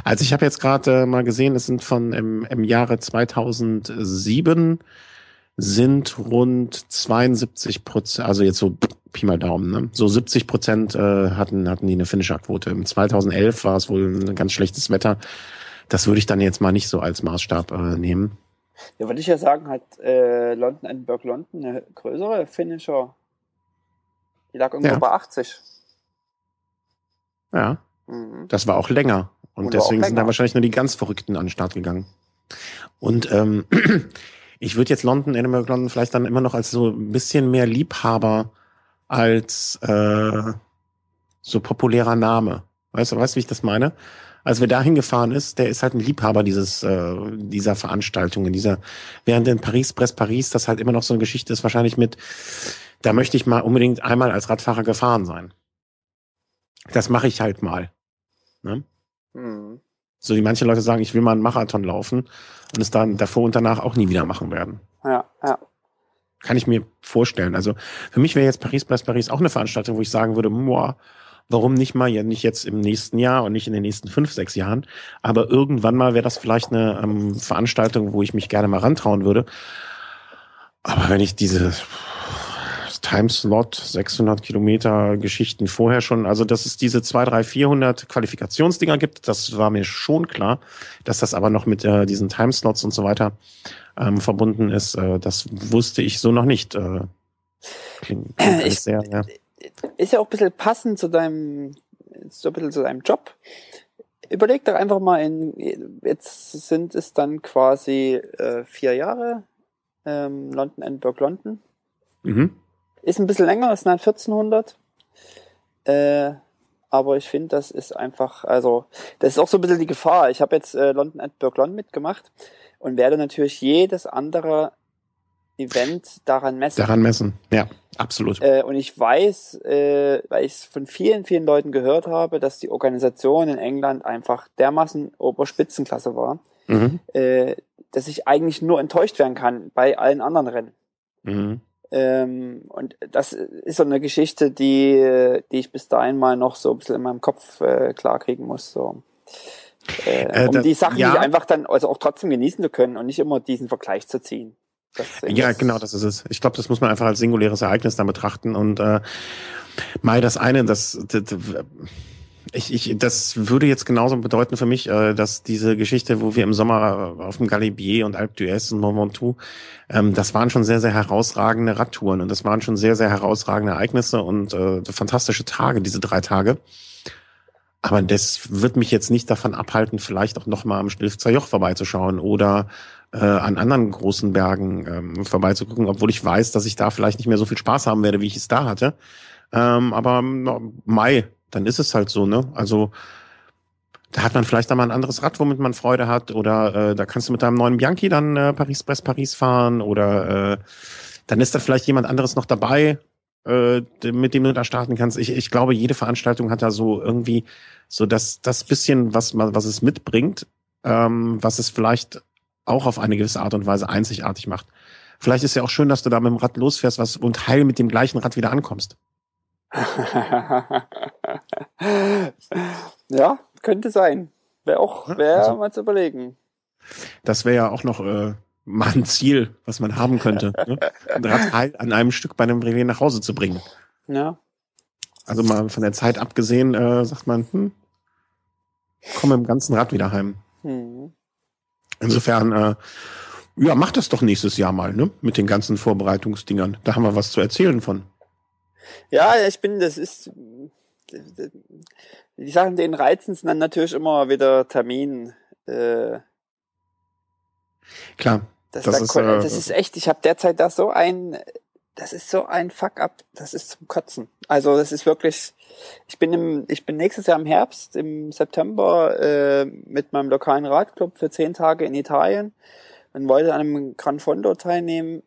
Also ich habe jetzt gerade äh, mal gesehen, es sind von im, im Jahre 2007 sind rund 72 Prozent, also jetzt so Pi mal Daumen, ne? so 70 Prozent äh, hatten hatten die eine Finisher-Quote. Im 2011 war es wohl ein ganz schlechtes Wetter. Das würde ich dann jetzt mal nicht so als Maßstab äh, nehmen. Ja, würde ich ja sagen, hat äh, London Edinburgh London eine größere Finisher die lag irgendwo ja. bei 80. Ja. Mhm. Das war auch länger. Und, Und deswegen sind da wahrscheinlich nur die ganz Verrückten an den Start gegangen. Und ähm, ich würde jetzt London, Edinburgh London vielleicht dann immer noch als so ein bisschen mehr Liebhaber als äh, so populärer Name. Weißt du, weißt du, wie ich das meine? Als wir dahin gefahren ist, der ist halt ein Liebhaber dieses äh, dieser Veranstaltungen, dieser während in Paris Press Paris das halt immer noch so eine Geschichte ist, wahrscheinlich mit da möchte ich mal unbedingt einmal als Radfahrer gefahren sein. Das mache ich halt mal. Ne? Mhm. So wie manche Leute sagen, ich will mal einen Marathon laufen und es dann davor und danach auch nie wieder machen werden. Ja, ja. Kann ich mir vorstellen. Also für mich wäre jetzt Paris Paris Paris auch eine Veranstaltung, wo ich sagen würde, boah, warum nicht mal, ja nicht jetzt im nächsten Jahr und nicht in den nächsten fünf, sechs Jahren, aber irgendwann mal wäre das vielleicht eine ähm, Veranstaltung, wo ich mich gerne mal rantrauen würde. Aber wenn ich diese Timeslot, 600 Kilometer Geschichten vorher schon. Also, dass es diese 2, 3, 400 Qualifikationsdinger gibt, das war mir schon klar. Dass das aber noch mit äh, diesen Timeslots und so weiter ähm, verbunden ist, äh, das wusste ich so noch nicht. Äh, klingt, klingt ich, sehr, ja. Ist ja auch ein bisschen passend zu deinem, so ein bisschen zu deinem Job. Überleg doch einfach mal in, jetzt sind es dann quasi äh, vier Jahre, ähm, London, Edinburgh, London Mhm. Ist ein bisschen länger, ist ein 1400. Äh, aber ich finde, das ist einfach, also, das ist auch so ein bisschen die Gefahr. Ich habe jetzt äh, London at London mitgemacht und werde natürlich jedes andere Event daran messen. Daran messen, ja, absolut. Äh, und ich weiß, äh, weil ich es von vielen, vielen Leuten gehört habe, dass die Organisation in England einfach dermaßen Oberspitzenklasse war, mhm. äh, dass ich eigentlich nur enttäuscht werden kann bei allen anderen Rennen. Mhm. Ähm, und das ist so eine Geschichte, die, die ich bis dahin mal noch so ein bisschen in meinem Kopf äh, klarkriegen muss. So. Äh, äh, um das, die Sachen ja. die einfach dann also auch trotzdem genießen zu können und nicht immer diesen Vergleich zu ziehen. Ja, genau, das ist es. Ich glaube, das muss man einfach als singuläres Ereignis dann betrachten. Und äh, mal das eine, das, das ich, ich, das würde jetzt genauso bedeuten für mich, äh, dass diese Geschichte, wo wir im Sommer auf dem Galibier und Alpe d'Huez und Mont Ventoux, ähm, das waren schon sehr, sehr herausragende Radtouren und das waren schon sehr, sehr herausragende Ereignisse und äh, fantastische Tage, diese drei Tage. Aber das wird mich jetzt nicht davon abhalten, vielleicht auch nochmal am Stilfzer Joch vorbeizuschauen oder äh, an anderen großen Bergen ähm, vorbeizugucken, obwohl ich weiß, dass ich da vielleicht nicht mehr so viel Spaß haben werde, wie ich es da hatte. Ähm, aber Mai, dann ist es halt so, ne? Also da hat man vielleicht dann mal ein anderes Rad, womit man Freude hat, oder äh, da kannst du mit deinem neuen Bianchi dann äh, Paris-Brest-Paris fahren, oder äh, dann ist da vielleicht jemand anderes noch dabei, äh, mit dem du da starten kannst. Ich, ich glaube, jede Veranstaltung hat da so irgendwie so das, das bisschen, was, was es mitbringt, ähm, was es vielleicht auch auf eine gewisse Art und Weise einzigartig macht. Vielleicht ist ja auch schön, dass du da mit dem Rad losfährst was, und heil mit dem gleichen Rad wieder ankommst. ja, könnte sein. Wäre auch, wäre also, mal zu überlegen. Das wäre ja auch noch äh, mal ein Ziel, was man haben könnte. ne? Ein Rad an einem Stück bei einem Brevet nach Hause zu bringen. Ja. Also mal von der Zeit abgesehen, äh, sagt man, hm, komm im ganzen Rad wieder heim. Hm. Insofern, äh, ja, mach das doch nächstes Jahr mal, ne? Mit den ganzen Vorbereitungsdingern. Da haben wir was zu erzählen von. Ja, ich bin, das ist, die Sachen, denen reizen sind dann natürlich immer wieder Termin. Äh, Klar. Das, das, da, ist, äh, das ist echt, ich habe derzeit da so ein, das ist so ein Fuck-up, das ist zum Kotzen. Also das ist wirklich, ich bin im, ich bin nächstes Jahr im Herbst, im September äh, mit meinem lokalen Radclub für zehn Tage in Italien und wollte an einem Gran Fondo teilnehmen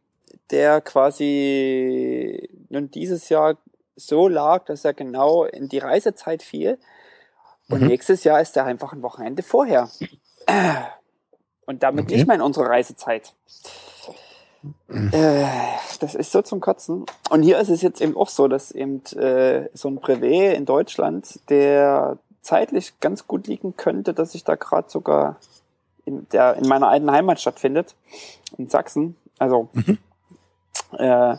der quasi nun dieses Jahr so lag, dass er genau in die Reisezeit fiel. Und mhm. nächstes Jahr ist er einfach ein Wochenende vorher. Und damit okay. nicht mehr in unsere Reisezeit. Äh, das ist so zum Kotzen. Und hier ist es jetzt eben auch so, dass eben äh, so ein Brevet in Deutschland, der zeitlich ganz gut liegen könnte, dass ich da gerade sogar in, der, in meiner alten Heimat stattfindet, in Sachsen. Also mhm. Äh,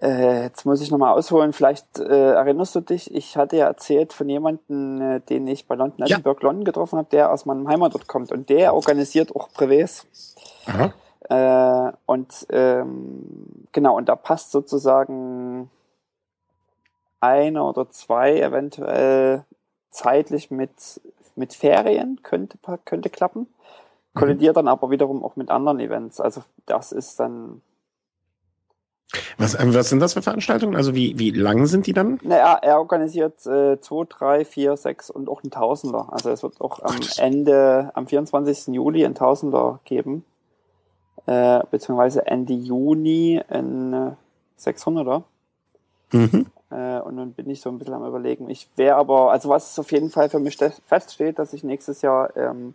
äh, jetzt muss ich nochmal ausholen. Vielleicht äh, erinnerst du dich, ich hatte ja erzählt von jemandem, äh, den ich bei London Edinburgh ja. London getroffen habe, der aus meinem Heimatort kommt und der organisiert auch Brevets. Äh, und ähm, genau, und da passt sozusagen eine oder zwei eventuell zeitlich mit, mit Ferien, könnte, könnte klappen. Mhm. Kollidiert dann aber wiederum auch mit anderen Events. Also das ist dann was, äh, was sind das für Veranstaltungen? Also wie, wie lang sind die dann? Naja, er organisiert äh, 2, 3, 4, 6 und auch ein Tausender. Also es wird auch am. Ende, am 24. Juli ein Tausender geben. Äh, beziehungsweise Ende Juni ein äh, 600er. Mhm. Äh, und dann bin ich so ein bisschen am überlegen. Ich wäre aber, also was auf jeden Fall für mich feststeht, dass ich nächstes Jahr ähm,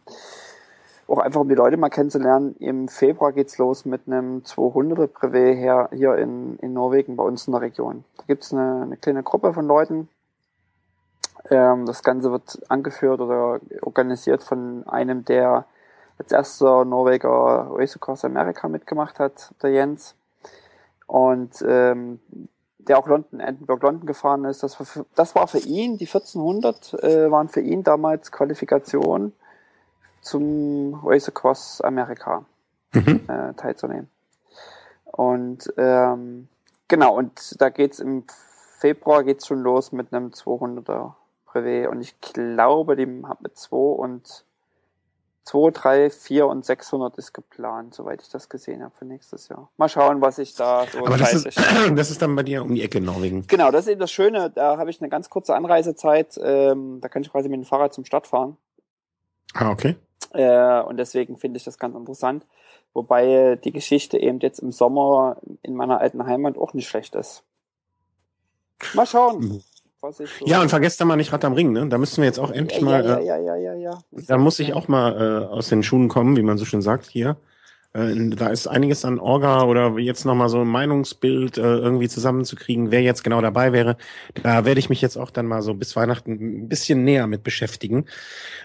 auch einfach um die Leute mal kennenzulernen. Im Februar geht's los mit einem 200er Privé hier, hier in, in Norwegen bei uns in der Region. Da gibt's eine, eine kleine Gruppe von Leuten. Ähm, das Ganze wird angeführt oder organisiert von einem, der als erster Norweger Race Across America mitgemacht hat, der Jens. Und ähm, der auch London, Edinburgh London gefahren ist. Das war für, das war für ihn, die 1400 äh, waren für ihn damals Qualifikation zum Race Across America mhm. äh, teilzunehmen. Und ähm, genau, und da geht's im Februar geht's schon los mit einem 200er Privé und ich glaube, die haben mit 2 und 2, 3, 4 und 600 ist geplant, soweit ich das gesehen habe für nächstes Jahr. Mal schauen, was ich da so Aber das ist, das ist dann bei dir um die Ecke in Norwegen. Genau, das ist eben das Schöne. Da habe ich eine ganz kurze Anreisezeit. Ähm, da kann ich quasi mit dem Fahrrad zum Start fahren. Ah, okay. Äh, und deswegen finde ich das ganz interessant. Wobei die Geschichte eben jetzt im Sommer in meiner alten Heimat auch nicht schlecht ist. Mal schauen. Mhm. So ja, und vergesst da mal nicht Rad am Ring, ne? Da müssen wir jetzt auch endlich ja, mal. Ja, ja, ja, ja, ja. Da muss ich auch mal äh, aus den Schuhen kommen, wie man so schön sagt hier. Äh, da ist einiges an Orga oder jetzt nochmal so ein Meinungsbild äh, irgendwie zusammenzukriegen, wer jetzt genau dabei wäre. Da werde ich mich jetzt auch dann mal so bis Weihnachten ein bisschen näher mit beschäftigen.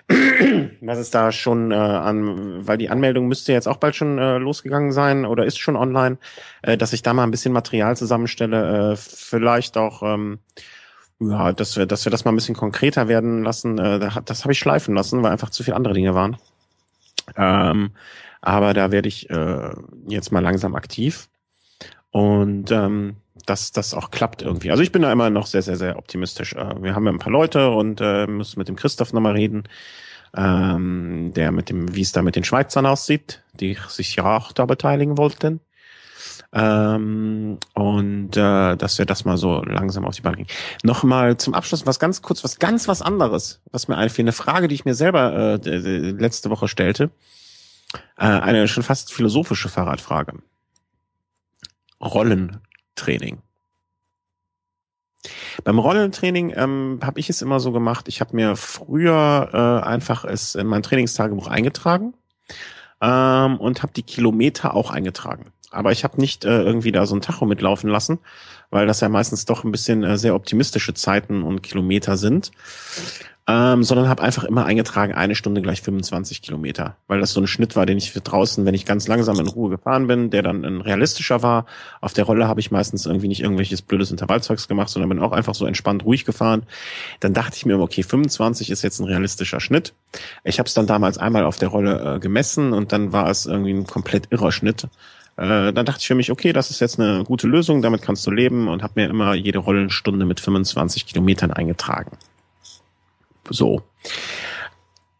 Was ist da schon äh, an, weil die Anmeldung müsste jetzt auch bald schon äh, losgegangen sein oder ist schon online, äh, dass ich da mal ein bisschen Material zusammenstelle, äh, vielleicht auch ähm, ja, dass wir, dass wir das mal ein bisschen konkreter werden lassen. Äh, das habe ich schleifen lassen, weil einfach zu viele andere Dinge waren. Ähm, aber da werde ich äh, jetzt mal langsam aktiv und ähm, dass das auch klappt irgendwie. Also ich bin da immer noch sehr, sehr, sehr optimistisch. Äh, wir haben ja ein paar Leute und äh, müssen mit dem Christoph nochmal reden, ähm, der mit dem, wie es da mit den Schweizern aussieht, die sich ja auch da beteiligen wollten. Ähm, und äh, dass wir das mal so langsam auf die Bahn kriegen. Nochmal zum Abschluss was ganz kurz, was ganz was anderes, was mir einfiel, eine Frage, die ich mir selber äh, letzte Woche stellte. Äh, eine schon fast philosophische Fahrradfrage. Rollentraining. Beim Rollentraining ähm, habe ich es immer so gemacht, ich habe mir früher äh, einfach es in mein Trainingstagebuch eingetragen ähm, und habe die Kilometer auch eingetragen. Aber ich habe nicht äh, irgendwie da so ein Tacho mitlaufen lassen, weil das ja meistens doch ein bisschen äh, sehr optimistische Zeiten und Kilometer sind ähm, sondern habe einfach immer eingetragen, eine Stunde gleich 25 Kilometer, weil das so ein Schnitt war, den ich draußen, wenn ich ganz langsam in Ruhe gefahren bin, der dann ein realistischer war. Auf der Rolle habe ich meistens irgendwie nicht irgendwelches blödes Intervallzeugs gemacht, sondern bin auch einfach so entspannt ruhig gefahren. Dann dachte ich mir, okay, 25 ist jetzt ein realistischer Schnitt. Ich habe es dann damals einmal auf der Rolle äh, gemessen und dann war es irgendwie ein komplett irrer Schnitt. Äh, dann dachte ich für mich, okay, das ist jetzt eine gute Lösung, damit kannst du leben und habe mir immer jede Rollenstunde mit 25 Kilometern eingetragen. So.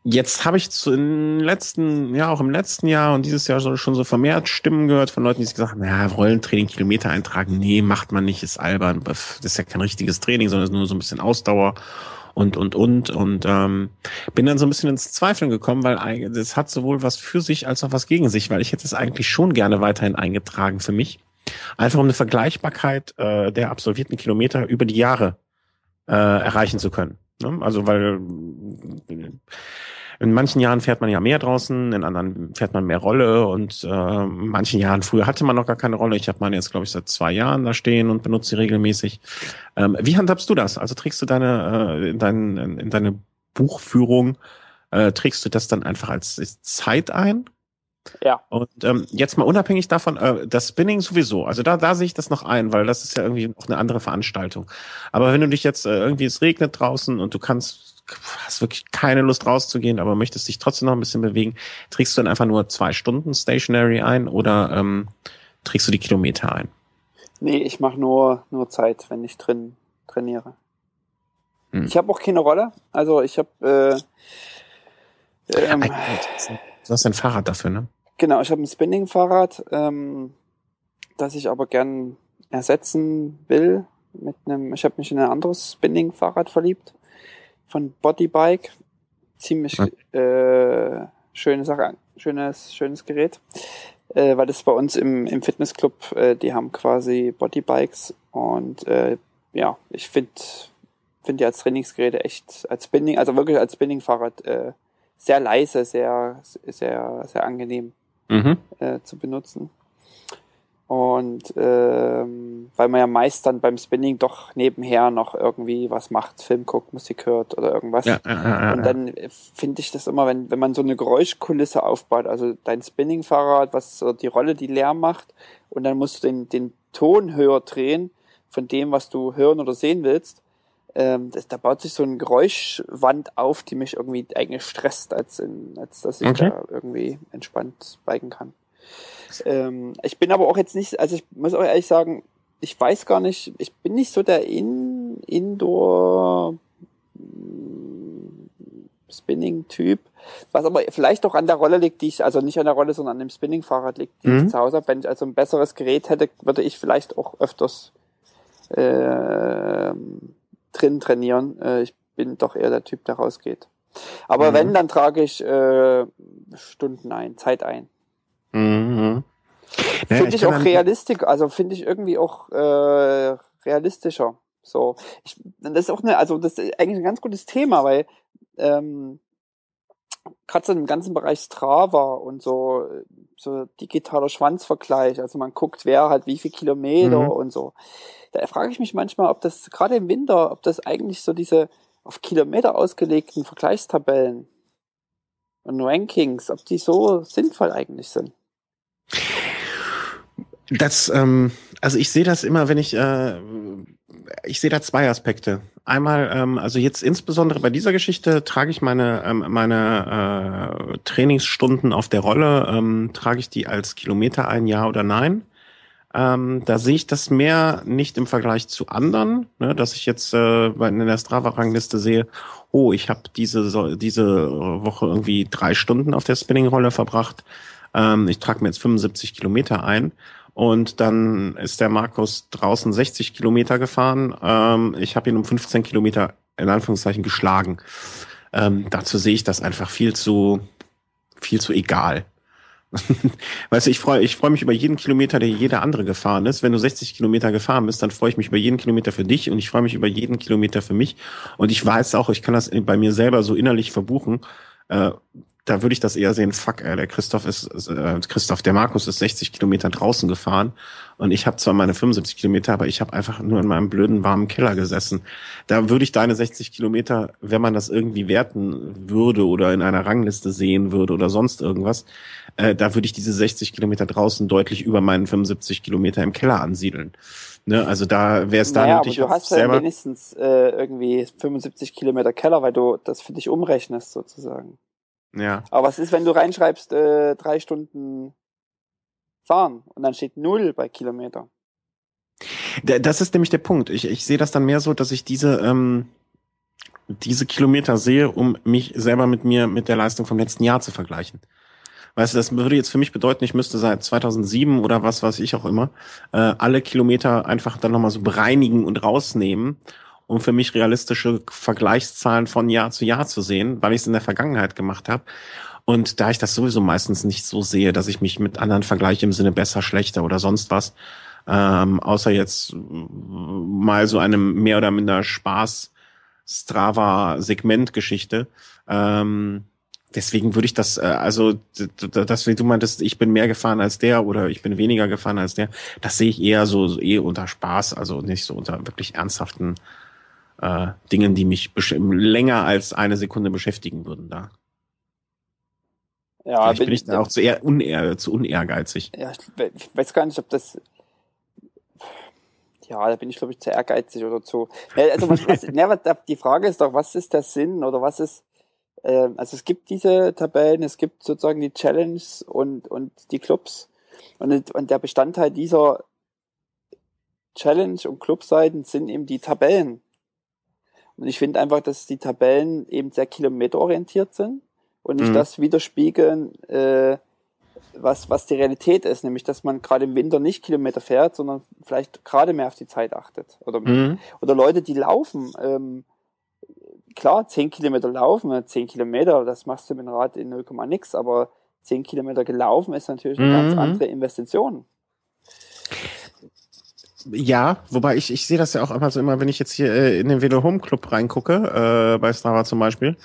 Jetzt habe ich zu in letzten, ja auch im letzten Jahr und dieses Jahr schon so vermehrt Stimmen gehört von Leuten, die gesagt haben, ja, Rollentraining, Kilometer eintragen, nee, macht man nicht, ist albern. Das ist ja kein richtiges Training, sondern ist nur so ein bisschen Ausdauer und und und und ähm, bin dann so ein bisschen ins Zweifeln gekommen, weil das hat sowohl was für sich als auch was gegen sich, weil ich hätte es eigentlich schon gerne weiterhin eingetragen für mich, einfach um eine Vergleichbarkeit äh, der absolvierten Kilometer über die Jahre äh, erreichen zu können. Ne? Also weil in manchen Jahren fährt man ja mehr draußen, in anderen fährt man mehr Rolle und äh, in manchen Jahren früher hatte man noch gar keine Rolle. Ich habe meine jetzt glaube ich seit zwei Jahren da stehen und benutze sie regelmäßig. Ähm, wie handhabst du das? Also trägst du deine äh, in, dein, in deine Buchführung äh, trägst du das dann einfach als Zeit ein? Ja. Und ähm, jetzt mal unabhängig davon, äh, das Spinning sowieso. Also da, da sehe ich das noch ein, weil das ist ja irgendwie auch eine andere Veranstaltung. Aber wenn du dich jetzt äh, irgendwie, es regnet draußen und du kannst, hast wirklich keine Lust rauszugehen, aber möchtest dich trotzdem noch ein bisschen bewegen, trägst du dann einfach nur zwei Stunden Stationary ein oder ähm, trägst du die Kilometer ein? Nee, ich mache nur, nur Zeit, wenn ich drin trainiere. Hm. Ich habe auch keine Rolle. Also ich habe äh, ähm, Du hast ein Fahrrad dafür, ne? Genau, ich habe ein Spinning-Fahrrad, ähm, das ich aber gern ersetzen will mit einem. Ich habe mich in ein anderes Spinning-Fahrrad verliebt von Bodybike. Ziemlich ja. äh, schöne Sache, schönes schönes Gerät, äh, weil das bei uns im im Fitnessclub, äh, die haben quasi Bodybikes und äh, ja, ich finde finde die als Trainingsgeräte echt als Spinning, also wirklich als Spinning-Fahrrad äh, sehr leise, sehr, sehr, sehr angenehm mhm. äh, zu benutzen. Und ähm, weil man ja meist dann beim Spinning doch nebenher noch irgendwie was macht, Film guckt, Musik hört oder irgendwas. Ja, ja, ja, und dann finde ich das immer, wenn, wenn man so eine Geräuschkulisse aufbaut, also dein Spinning-Fahrrad, was so die Rolle, die Lärm macht, und dann musst du den, den Ton höher drehen von dem, was du hören oder sehen willst ähm, das, da baut sich so eine Geräuschwand auf, die mich irgendwie eigentlich stresst, als, in, als dass ich okay. da irgendwie entspannt biken kann. Ähm, ich bin aber auch jetzt nicht, also ich muss auch ehrlich sagen, ich weiß gar nicht, ich bin nicht so der In Indoor mm, Spinning-Typ. Was aber vielleicht auch an der Rolle liegt, die ich, also nicht an der Rolle, sondern an dem Spinning-Fahrrad liegt, die mhm. ich zu Hause habe. Wenn ich also ein besseres Gerät hätte, würde ich vielleicht auch öfters äh, drin trainieren. Äh, ich bin doch eher der Typ, der rausgeht. Aber mhm. wenn, dann trage ich äh, Stunden ein, Zeit ein. Mhm. Naja, finde ich, ich auch realistisch, also finde ich irgendwie auch äh, realistischer. So, ich, das ist auch eine, also das ist eigentlich ein ganz gutes Thema, weil ähm, gerade so im ganzen Bereich Strava und so, so digitaler Schwanzvergleich, also man guckt, wer hat wie viel Kilometer mhm. und so. Da frage ich mich manchmal, ob das gerade im Winter, ob das eigentlich so diese auf Kilometer ausgelegten Vergleichstabellen und Rankings, ob die so sinnvoll eigentlich sind. Das, ähm, also ich sehe das immer, wenn ich, äh, ich sehe da zwei Aspekte. Einmal, ähm, also jetzt insbesondere bei dieser Geschichte trage ich meine ähm, meine äh, Trainingsstunden auf der Rolle, ähm, trage ich die als Kilometer ein, ja oder nein. Ähm, da sehe ich das mehr nicht im Vergleich zu anderen, ne, dass ich jetzt äh, in der Strava-Rangliste sehe, oh, ich habe diese diese Woche irgendwie drei Stunden auf der Spinning-Rolle verbracht. Ähm, ich trage mir jetzt 75 Kilometer ein und dann ist der Markus draußen 60 Kilometer gefahren. Ähm, ich habe ihn um 15 Kilometer in Anführungszeichen geschlagen. Ähm, dazu sehe ich das einfach viel zu, viel zu egal. weißt du, ich freue ich freu mich über jeden Kilometer, der jeder andere gefahren ist. Wenn du 60 Kilometer gefahren bist, dann freue ich mich über jeden Kilometer für dich und ich freue mich über jeden Kilometer für mich. Und ich weiß auch, ich kann das bei mir selber so innerlich verbuchen. Äh, da würde ich das eher sehen, fuck, ey, der Christoph ist, äh, Christoph, der Markus ist 60 Kilometer draußen gefahren und ich habe zwar meine 75 Kilometer, aber ich habe einfach nur in meinem blöden warmen Keller gesessen. Da würde ich deine 60 Kilometer, wenn man das irgendwie werten würde oder in einer Rangliste sehen würde oder sonst irgendwas, äh, da würde ich diese 60 Kilometer draußen deutlich über meinen 75 Kilometer im Keller ansiedeln. Ne, also da wäre es da naja, nötig. Aber du hast ja wenigstens äh, irgendwie 75 Kilometer Keller, weil du das für dich umrechnest sozusagen. Ja. Aber was ist, wenn du reinschreibst, äh, drei Stunden fahren und dann steht null bei Kilometer? Das ist nämlich der Punkt. Ich, ich sehe das dann mehr so, dass ich diese, ähm, diese Kilometer sehe, um mich selber mit mir, mit der Leistung vom letzten Jahr zu vergleichen. Weißt du, das würde jetzt für mich bedeuten, ich müsste seit 2007 oder was weiß ich auch immer, äh, alle Kilometer einfach dann nochmal so bereinigen und rausnehmen um für mich realistische Vergleichszahlen von Jahr zu Jahr zu sehen, weil ich es in der Vergangenheit gemacht habe. Und da ich das sowieso meistens nicht so sehe, dass ich mich mit anderen vergleiche im Sinne besser, schlechter oder sonst was, ähm, außer jetzt mal so einem mehr oder minder Spaß Strava-Segment-Geschichte. Ähm, deswegen würde ich das, äh, also das, wie du meintest, ich bin mehr gefahren als der oder ich bin weniger gefahren als der, das sehe ich eher so, so eh unter Spaß, also nicht so unter wirklich ernsthaften äh, Dingen, die mich länger als eine Sekunde beschäftigen würden da. Ja, Vielleicht bin, ich da auch zu, eher unehr, zu unehrgeizig. Ja, ich weiß gar nicht, ob das ja, da bin ich glaube ich zu ehrgeizig oder zu. Also was, was, ne, die Frage ist doch, was ist der Sinn oder was ist? Äh, also es gibt diese Tabellen, es gibt sozusagen die Challenge und und die Clubs und und der Bestandteil dieser Challenge und Clubseiten sind eben die Tabellen. Und ich finde einfach, dass die Tabellen eben sehr kilometerorientiert sind und nicht mhm. das widerspiegeln, äh, was, was die Realität ist, nämlich dass man gerade im Winter nicht Kilometer fährt, sondern vielleicht gerade mehr auf die Zeit achtet. Oder, mhm. oder Leute, die laufen, ähm, klar, zehn Kilometer laufen, zehn Kilometer, das machst du mit dem Rad in 0, nix, aber zehn Kilometer gelaufen ist natürlich eine mhm. ganz andere Investition. Ja, wobei ich, ich sehe das ja auch immer so immer, wenn ich jetzt hier äh, in den Velo Home Club reingucke, äh, bei Strava zum Beispiel,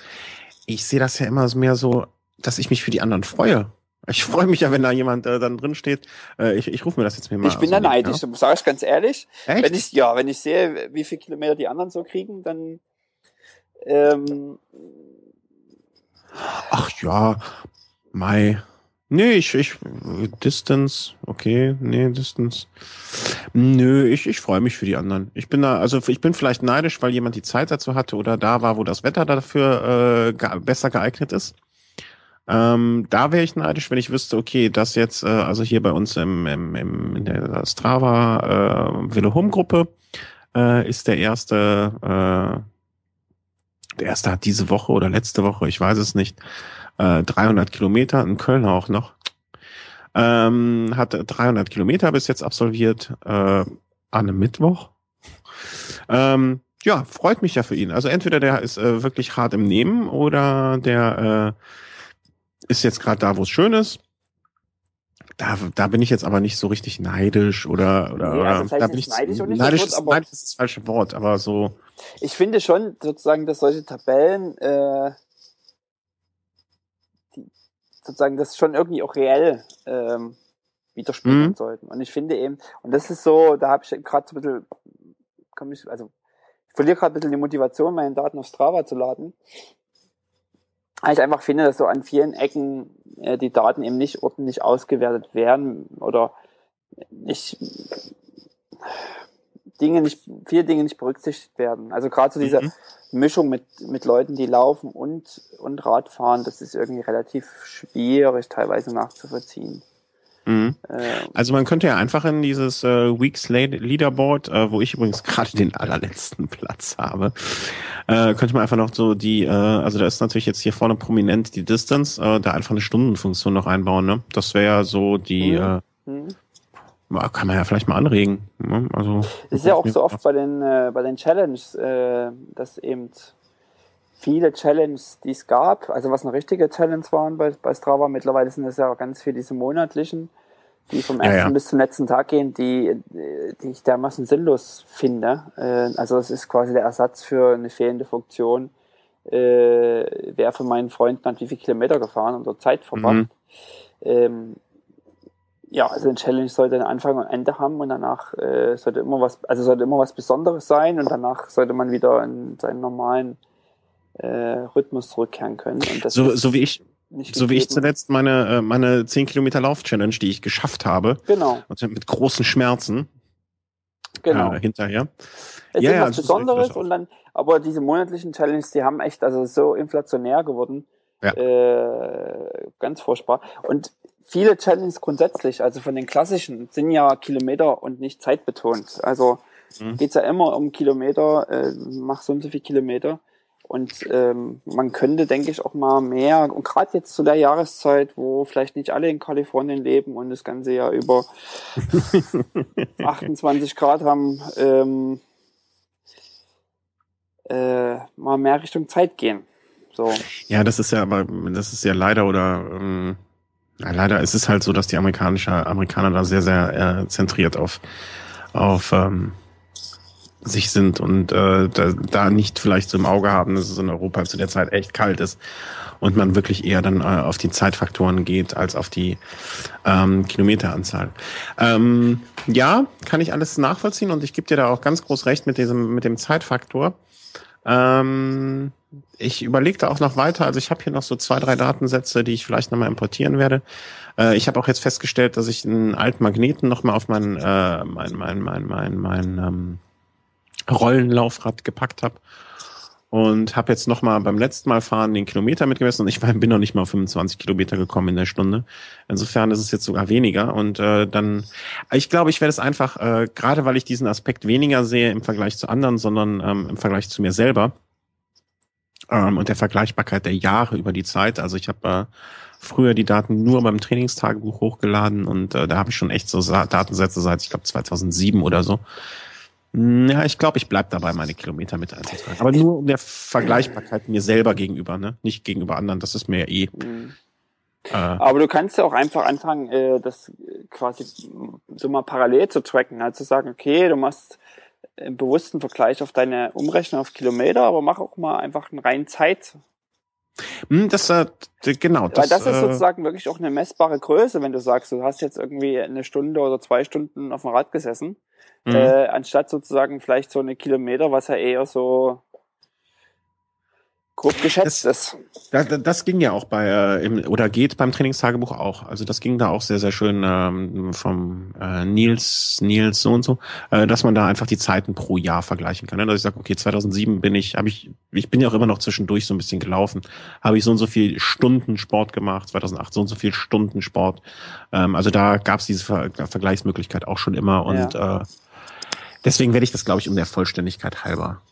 ich sehe das ja immer mehr so, dass ich mich für die anderen freue. Ich freue mich ja, wenn da jemand äh, dann drin steht. Äh, ich ich rufe mir das jetzt mir mal. Ich bin da neidisch, ja? sage ich ganz ehrlich. Echt? Wenn ich ja, wenn ich sehe, wie viele Kilometer die anderen so kriegen, dann ähm, Ach ja, Mai. Nee, ich, ich, Distance, okay, nee, Distance. Nö, ich, ich freue mich für die anderen. Ich bin da, also ich bin vielleicht neidisch, weil jemand die Zeit dazu hatte oder da war, wo das Wetter dafür äh, ge besser geeignet ist. Ähm, da wäre ich neidisch, wenn ich wüsste, okay, das jetzt, äh, also hier bei uns im, im, im in der Strava äh, Velo Home Gruppe äh, ist der erste Der erste hat diese Woche oder letzte Woche, ich weiß es nicht, äh, 300 Kilometer, in Köln auch noch. Ähm, hat 300 Kilometer bis jetzt absolviert, äh, an einem Mittwoch. Ähm, ja, freut mich ja für ihn. Also entweder der ist äh, wirklich hart im Nehmen oder der äh, ist jetzt gerade da, wo es schön ist. Da, da bin ich jetzt aber nicht so richtig neidisch oder oder, nee, also oder da bin ich neidisch, neidisch, Wort, ist, neidisch ist das falsche Wort, aber so. Ich finde schon sozusagen, dass solche Tabellen äh, sozusagen das schon irgendwie auch reell ähm, widerspiegeln mhm. sollten. Und ich finde eben, und das ist so, da habe ich gerade so ein bisschen, komm ich, also ich verliere gerade ein bisschen die Motivation, meine Daten auf Strava zu laden. Weil ich einfach finde, dass so an vielen Ecken äh, die Daten eben nicht ordentlich ausgewertet werden oder nicht Dinge nicht, viele Dinge nicht berücksichtigt werden. Also gerade so diese mhm. Mischung mit, mit Leuten, die laufen und, und Radfahren, das ist irgendwie relativ schwierig teilweise nachzuvollziehen. Mhm. Ähm. Also man könnte ja einfach in dieses äh, Weeks Leaderboard, äh, wo ich übrigens gerade den allerletzten Platz habe, äh, könnte man einfach noch so die, äh, also da ist natürlich jetzt hier vorne prominent die Distance, äh, da einfach eine Stundenfunktion noch einbauen. Ne? Das wäre ja so die, mhm. äh, mhm. Kann man ja vielleicht mal anregen. Ne? Also ist ja auch so oft bei den äh, bei den Challenges, äh, dass eben viele Challenges, die es gab, also was eine richtige Challenge waren bei, bei Strava, mittlerweile sind es ja auch ganz viele diese monatlichen, die vom ersten ja, ja. bis zum letzten Tag gehen, die, die ich dermaßen sinnlos finde. Äh, also es ist quasi der Ersatz für eine fehlende Funktion. Äh, wer von meinen Freunden hat wie viele Kilometer gefahren und dort Zeit verbracht. Mhm. Ähm, ja, also ein Challenge sollte einen Anfang und Ende haben und danach äh, sollte immer was, also sollte immer was Besonderes sein und danach sollte man wieder in seinen normalen äh, Rhythmus zurückkehren können. so, so wie ich so wie ich zuletzt meine äh, meine 10 Kilometer Lauf-Challenge, die ich geschafft habe. Genau. Und mit großen Schmerzen. Genau. Äh, hinterher. Es ja, ja, was Besonderes und dann, aber diese monatlichen Challenges, die haben echt, also so inflationär geworden. Ja. Äh, ganz furchtbar. Und viele Challenges grundsätzlich, also von den klassischen, sind ja Kilometer und nicht zeitbetont. Also mhm. geht's ja immer um Kilometer, äh, mach so und so viel Kilometer. Und ähm, man könnte, denke ich, auch mal mehr, und gerade jetzt zu der Jahreszeit, wo vielleicht nicht alle in Kalifornien leben und das ganze Jahr über 28 Grad haben, ähm, äh, mal mehr Richtung Zeit gehen. So. Ja, das ist ja aber, das ist ja leider oder ähm, ja, leider ist es halt so, dass die amerikanische Amerikaner da sehr, sehr äh, zentriert auf, auf ähm, sich sind und äh, da, da nicht vielleicht so im Auge haben, dass es in Europa zu der Zeit echt kalt ist und man wirklich eher dann äh, auf die Zeitfaktoren geht als auf die ähm, Kilometeranzahl. Ähm, ja, kann ich alles nachvollziehen und ich gebe dir da auch ganz groß recht mit diesem mit dem Zeitfaktor. Ähm, ich überlegte auch noch weiter, also ich habe hier noch so zwei, drei Datensätze, die ich vielleicht nochmal importieren werde. Äh, ich habe auch jetzt festgestellt, dass ich einen alten Magneten nochmal auf mein, äh, mein, mein, mein, mein, mein ähm, Rollenlaufrad gepackt habe und habe jetzt noch mal beim letzten Mal fahren den Kilometer mitgemessen und ich bin noch nicht mal auf 25 Kilometer gekommen in der Stunde. Insofern ist es jetzt sogar weniger und äh, dann, ich glaube, ich werde es einfach, äh, gerade weil ich diesen Aspekt weniger sehe im Vergleich zu anderen, sondern ähm, im Vergleich zu mir selber ähm, und der Vergleichbarkeit der Jahre über die Zeit. Also ich habe äh, früher die Daten nur beim Trainingstagebuch hochgeladen und äh, da habe ich schon echt so Datensätze seit, ich glaube, 2007 oder so ja, ich glaube, ich bleib dabei, meine Kilometer mit einzutragen. Aber nur um der Vergleichbarkeit mir selber gegenüber, ne? Nicht gegenüber anderen, das ist mir eh. Mhm. Äh, Aber du kannst ja auch einfach anfangen, äh, das quasi so mal parallel zu tracken. Also sagen, okay, du machst einen bewussten Vergleich auf deine Umrechnung auf Kilometer, aber mach auch mal einfach einen reinen Zeit. Hm, das, äh, genau. Das, Weil das ist äh, sozusagen wirklich auch eine messbare Größe, wenn du sagst, du hast jetzt irgendwie eine Stunde oder zwei Stunden auf dem Rad gesessen Mhm. Äh, anstatt sozusagen vielleicht so eine Kilometer, was ja eher so grob geschätzt das, ist. Das, das ging ja auch bei äh, im, oder geht beim Trainingstagebuch auch. Also das ging da auch sehr sehr schön ähm, vom äh, Nils Nils so und so, äh, dass man da einfach die Zeiten pro Jahr vergleichen kann. Ne? Dass ich sage, okay, 2007 bin ich, habe ich, ich bin ja auch immer noch zwischendurch so ein bisschen gelaufen, habe ich so und so viel Stunden Sport gemacht, 2008 so und so viel Stunden Sport. Ähm, also da gab es diese Ver Vergleichsmöglichkeit auch schon immer und ja. äh, Deswegen werde ich das, glaube ich, um der Vollständigkeit halber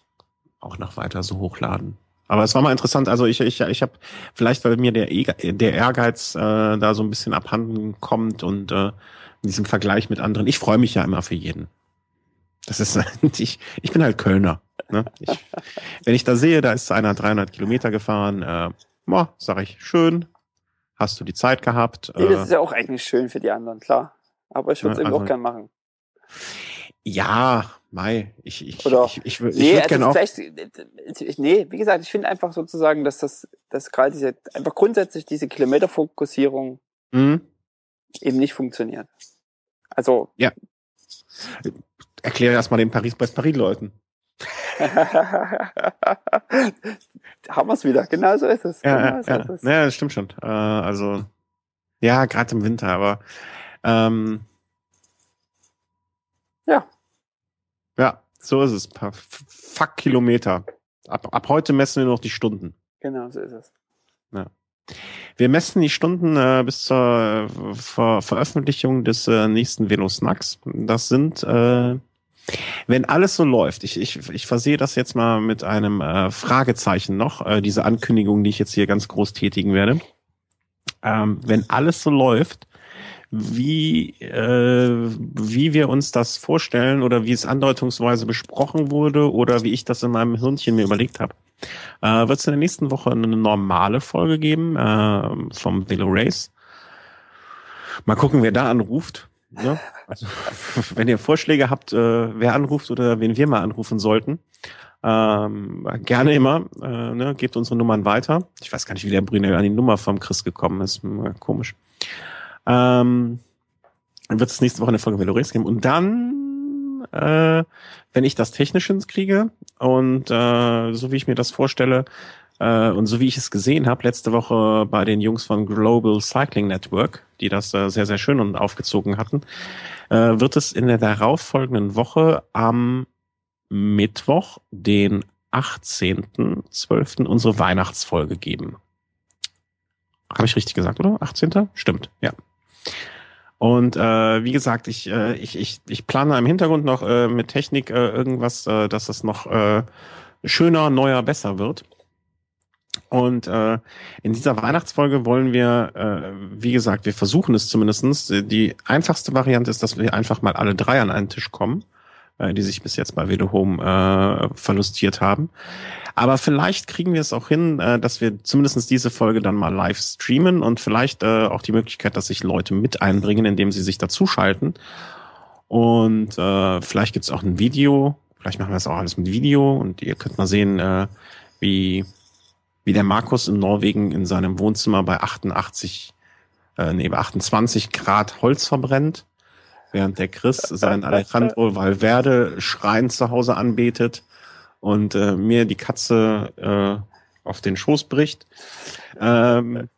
auch noch weiter so hochladen. Aber es war mal interessant, also ich, ich, ich habe vielleicht, weil mir der, der Ehrgeiz äh, da so ein bisschen abhanden kommt und äh, in diesem Vergleich mit anderen, ich freue mich ja immer für jeden. Das ist, ich, ich bin halt Kölner. Ne? Ich, wenn ich da sehe, da ist einer 300 Kilometer gefahren, äh, boah, sag ich, schön, hast du die Zeit gehabt. Nee, das äh, ist ja auch eigentlich schön für die anderen, klar. Aber ich würde es ne, eben also, auch gern machen. Ja, Mai, ich, ich, Oder, ich, ich, ich, nee, würde also gerne auch. Nee, wie gesagt, ich finde einfach sozusagen, dass das, dass gerade diese, einfach grundsätzlich diese Kilometerfokussierung mhm. eben nicht funktioniert. Also. Ja. Erkläre erstmal den Paris-Brest-Paris-Leuten. Haben wir es wieder, genau so ist es. Ja, genau so ja, es. ja, das stimmt schon. Äh, also, ja, gerade im Winter, aber ähm, ja. Ja, so ist es. Fuck Kilometer. Ab, ab heute messen wir noch die Stunden. Genau, so ist es. Ja. Wir messen die Stunden äh, bis zur äh, Ver Veröffentlichung des äh, nächsten Velo-Snacks. Das sind, äh, wenn alles so läuft, ich, ich, ich versehe das jetzt mal mit einem äh, Fragezeichen noch, äh, diese Ankündigung, die ich jetzt hier ganz groß tätigen werde. Ähm, wenn alles so läuft, wie, äh, wie wir uns das vorstellen oder wie es andeutungsweise besprochen wurde oder wie ich das in meinem Hirnchen mir überlegt habe. Äh, Wird es in der nächsten Woche eine normale Folge geben äh, vom Velo Race? Mal gucken, wer da anruft. Ne? Also, wenn ihr Vorschläge habt, äh, wer anruft oder wen wir mal anrufen sollten, ähm, gerne immer, äh, ne, gebt unsere Nummern weiter. Ich weiß gar nicht, wie der Brüner an die Nummer vom Chris gekommen ist. Komisch. Ähm, dann wird es nächste Woche eine Folge Velores geben. Und dann, äh, wenn ich das technisch hinkriege und äh, so wie ich mir das vorstelle äh, und so wie ich es gesehen habe, letzte Woche bei den Jungs von Global Cycling Network, die das äh, sehr, sehr schön und aufgezogen hatten, äh, wird es in der darauffolgenden Woche am Mittwoch, den 18.12. unsere Weihnachtsfolge geben. Habe ich richtig gesagt, oder? 18. Stimmt, ja. Und äh, wie gesagt, ich, äh, ich, ich, ich plane im Hintergrund noch äh, mit Technik äh, irgendwas, äh, dass es noch äh, schöner, neuer, besser wird. Und äh, in dieser Weihnachtsfolge wollen wir, äh, wie gesagt, wir versuchen es zumindestens. Die einfachste Variante ist, dass wir einfach mal alle drei an einen Tisch kommen äh, die sich bis jetzt bei Velo Home äh, verlustiert haben. Aber vielleicht kriegen wir es auch hin, äh, dass wir zumindest diese Folge dann mal live streamen und vielleicht äh, auch die Möglichkeit, dass sich Leute mit einbringen, indem sie sich dazuschalten. Und äh, vielleicht gibt's auch ein Video, vielleicht machen wir das auch alles mit Video und ihr könnt mal sehen, äh, wie, wie der Markus in Norwegen in seinem Wohnzimmer bei 88, äh, nee, bei 28 Grad Holz verbrennt während der Chris sein Alejandro Valverde Schrein zu Hause anbetet und äh, mir die Katze äh, auf den Schoß bricht. Ähm,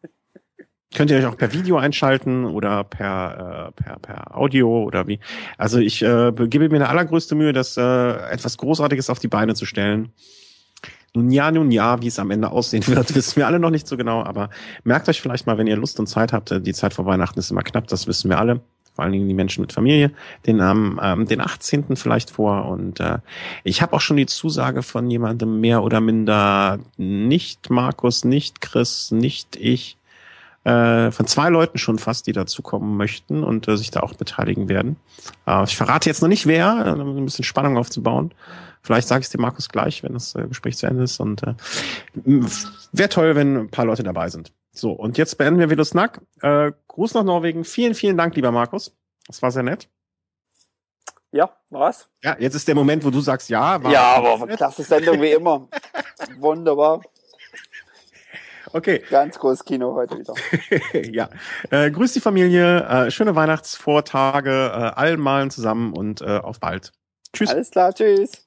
könnt ihr euch auch per Video einschalten oder per, äh, per, per Audio oder wie. Also ich äh, gebe mir eine allergrößte Mühe, das äh, etwas Großartiges auf die Beine zu stellen. Nun ja, nun ja, wie es am Ende aussehen wird, wissen wir alle noch nicht so genau, aber merkt euch vielleicht mal, wenn ihr Lust und Zeit habt, äh, die Zeit vor Weihnachten ist immer knapp, das wissen wir alle vor allen Dingen die Menschen mit Familie, den am ähm, den 18. vielleicht vor. Und äh, ich habe auch schon die Zusage von jemandem mehr oder minder, nicht Markus, nicht Chris, nicht ich, äh, von zwei Leuten schon fast, die dazukommen möchten und äh, sich da auch beteiligen werden. Äh, ich verrate jetzt noch nicht wer, um ein bisschen Spannung aufzubauen. Vielleicht sage ich es dir Markus gleich, wenn das äh, Gespräch zu Ende ist. Und äh, wäre toll, wenn ein paar Leute dabei sind. So, und jetzt beenden wir wieder Snack. Äh, Gruß nach Norwegen. Vielen, vielen Dank, lieber Markus. Das war sehr nett. Ja, was? Ja, jetzt ist der Moment, wo du sagst, ja. War ja, aber klasse Sendung wie immer. Wunderbar. Okay. Ganz großes Kino heute wieder. ja. Äh, grüß die Familie, äh, schöne Weihnachtsvortage, äh, allen Malen zusammen und äh, auf bald. Tschüss. Alles klar, tschüss.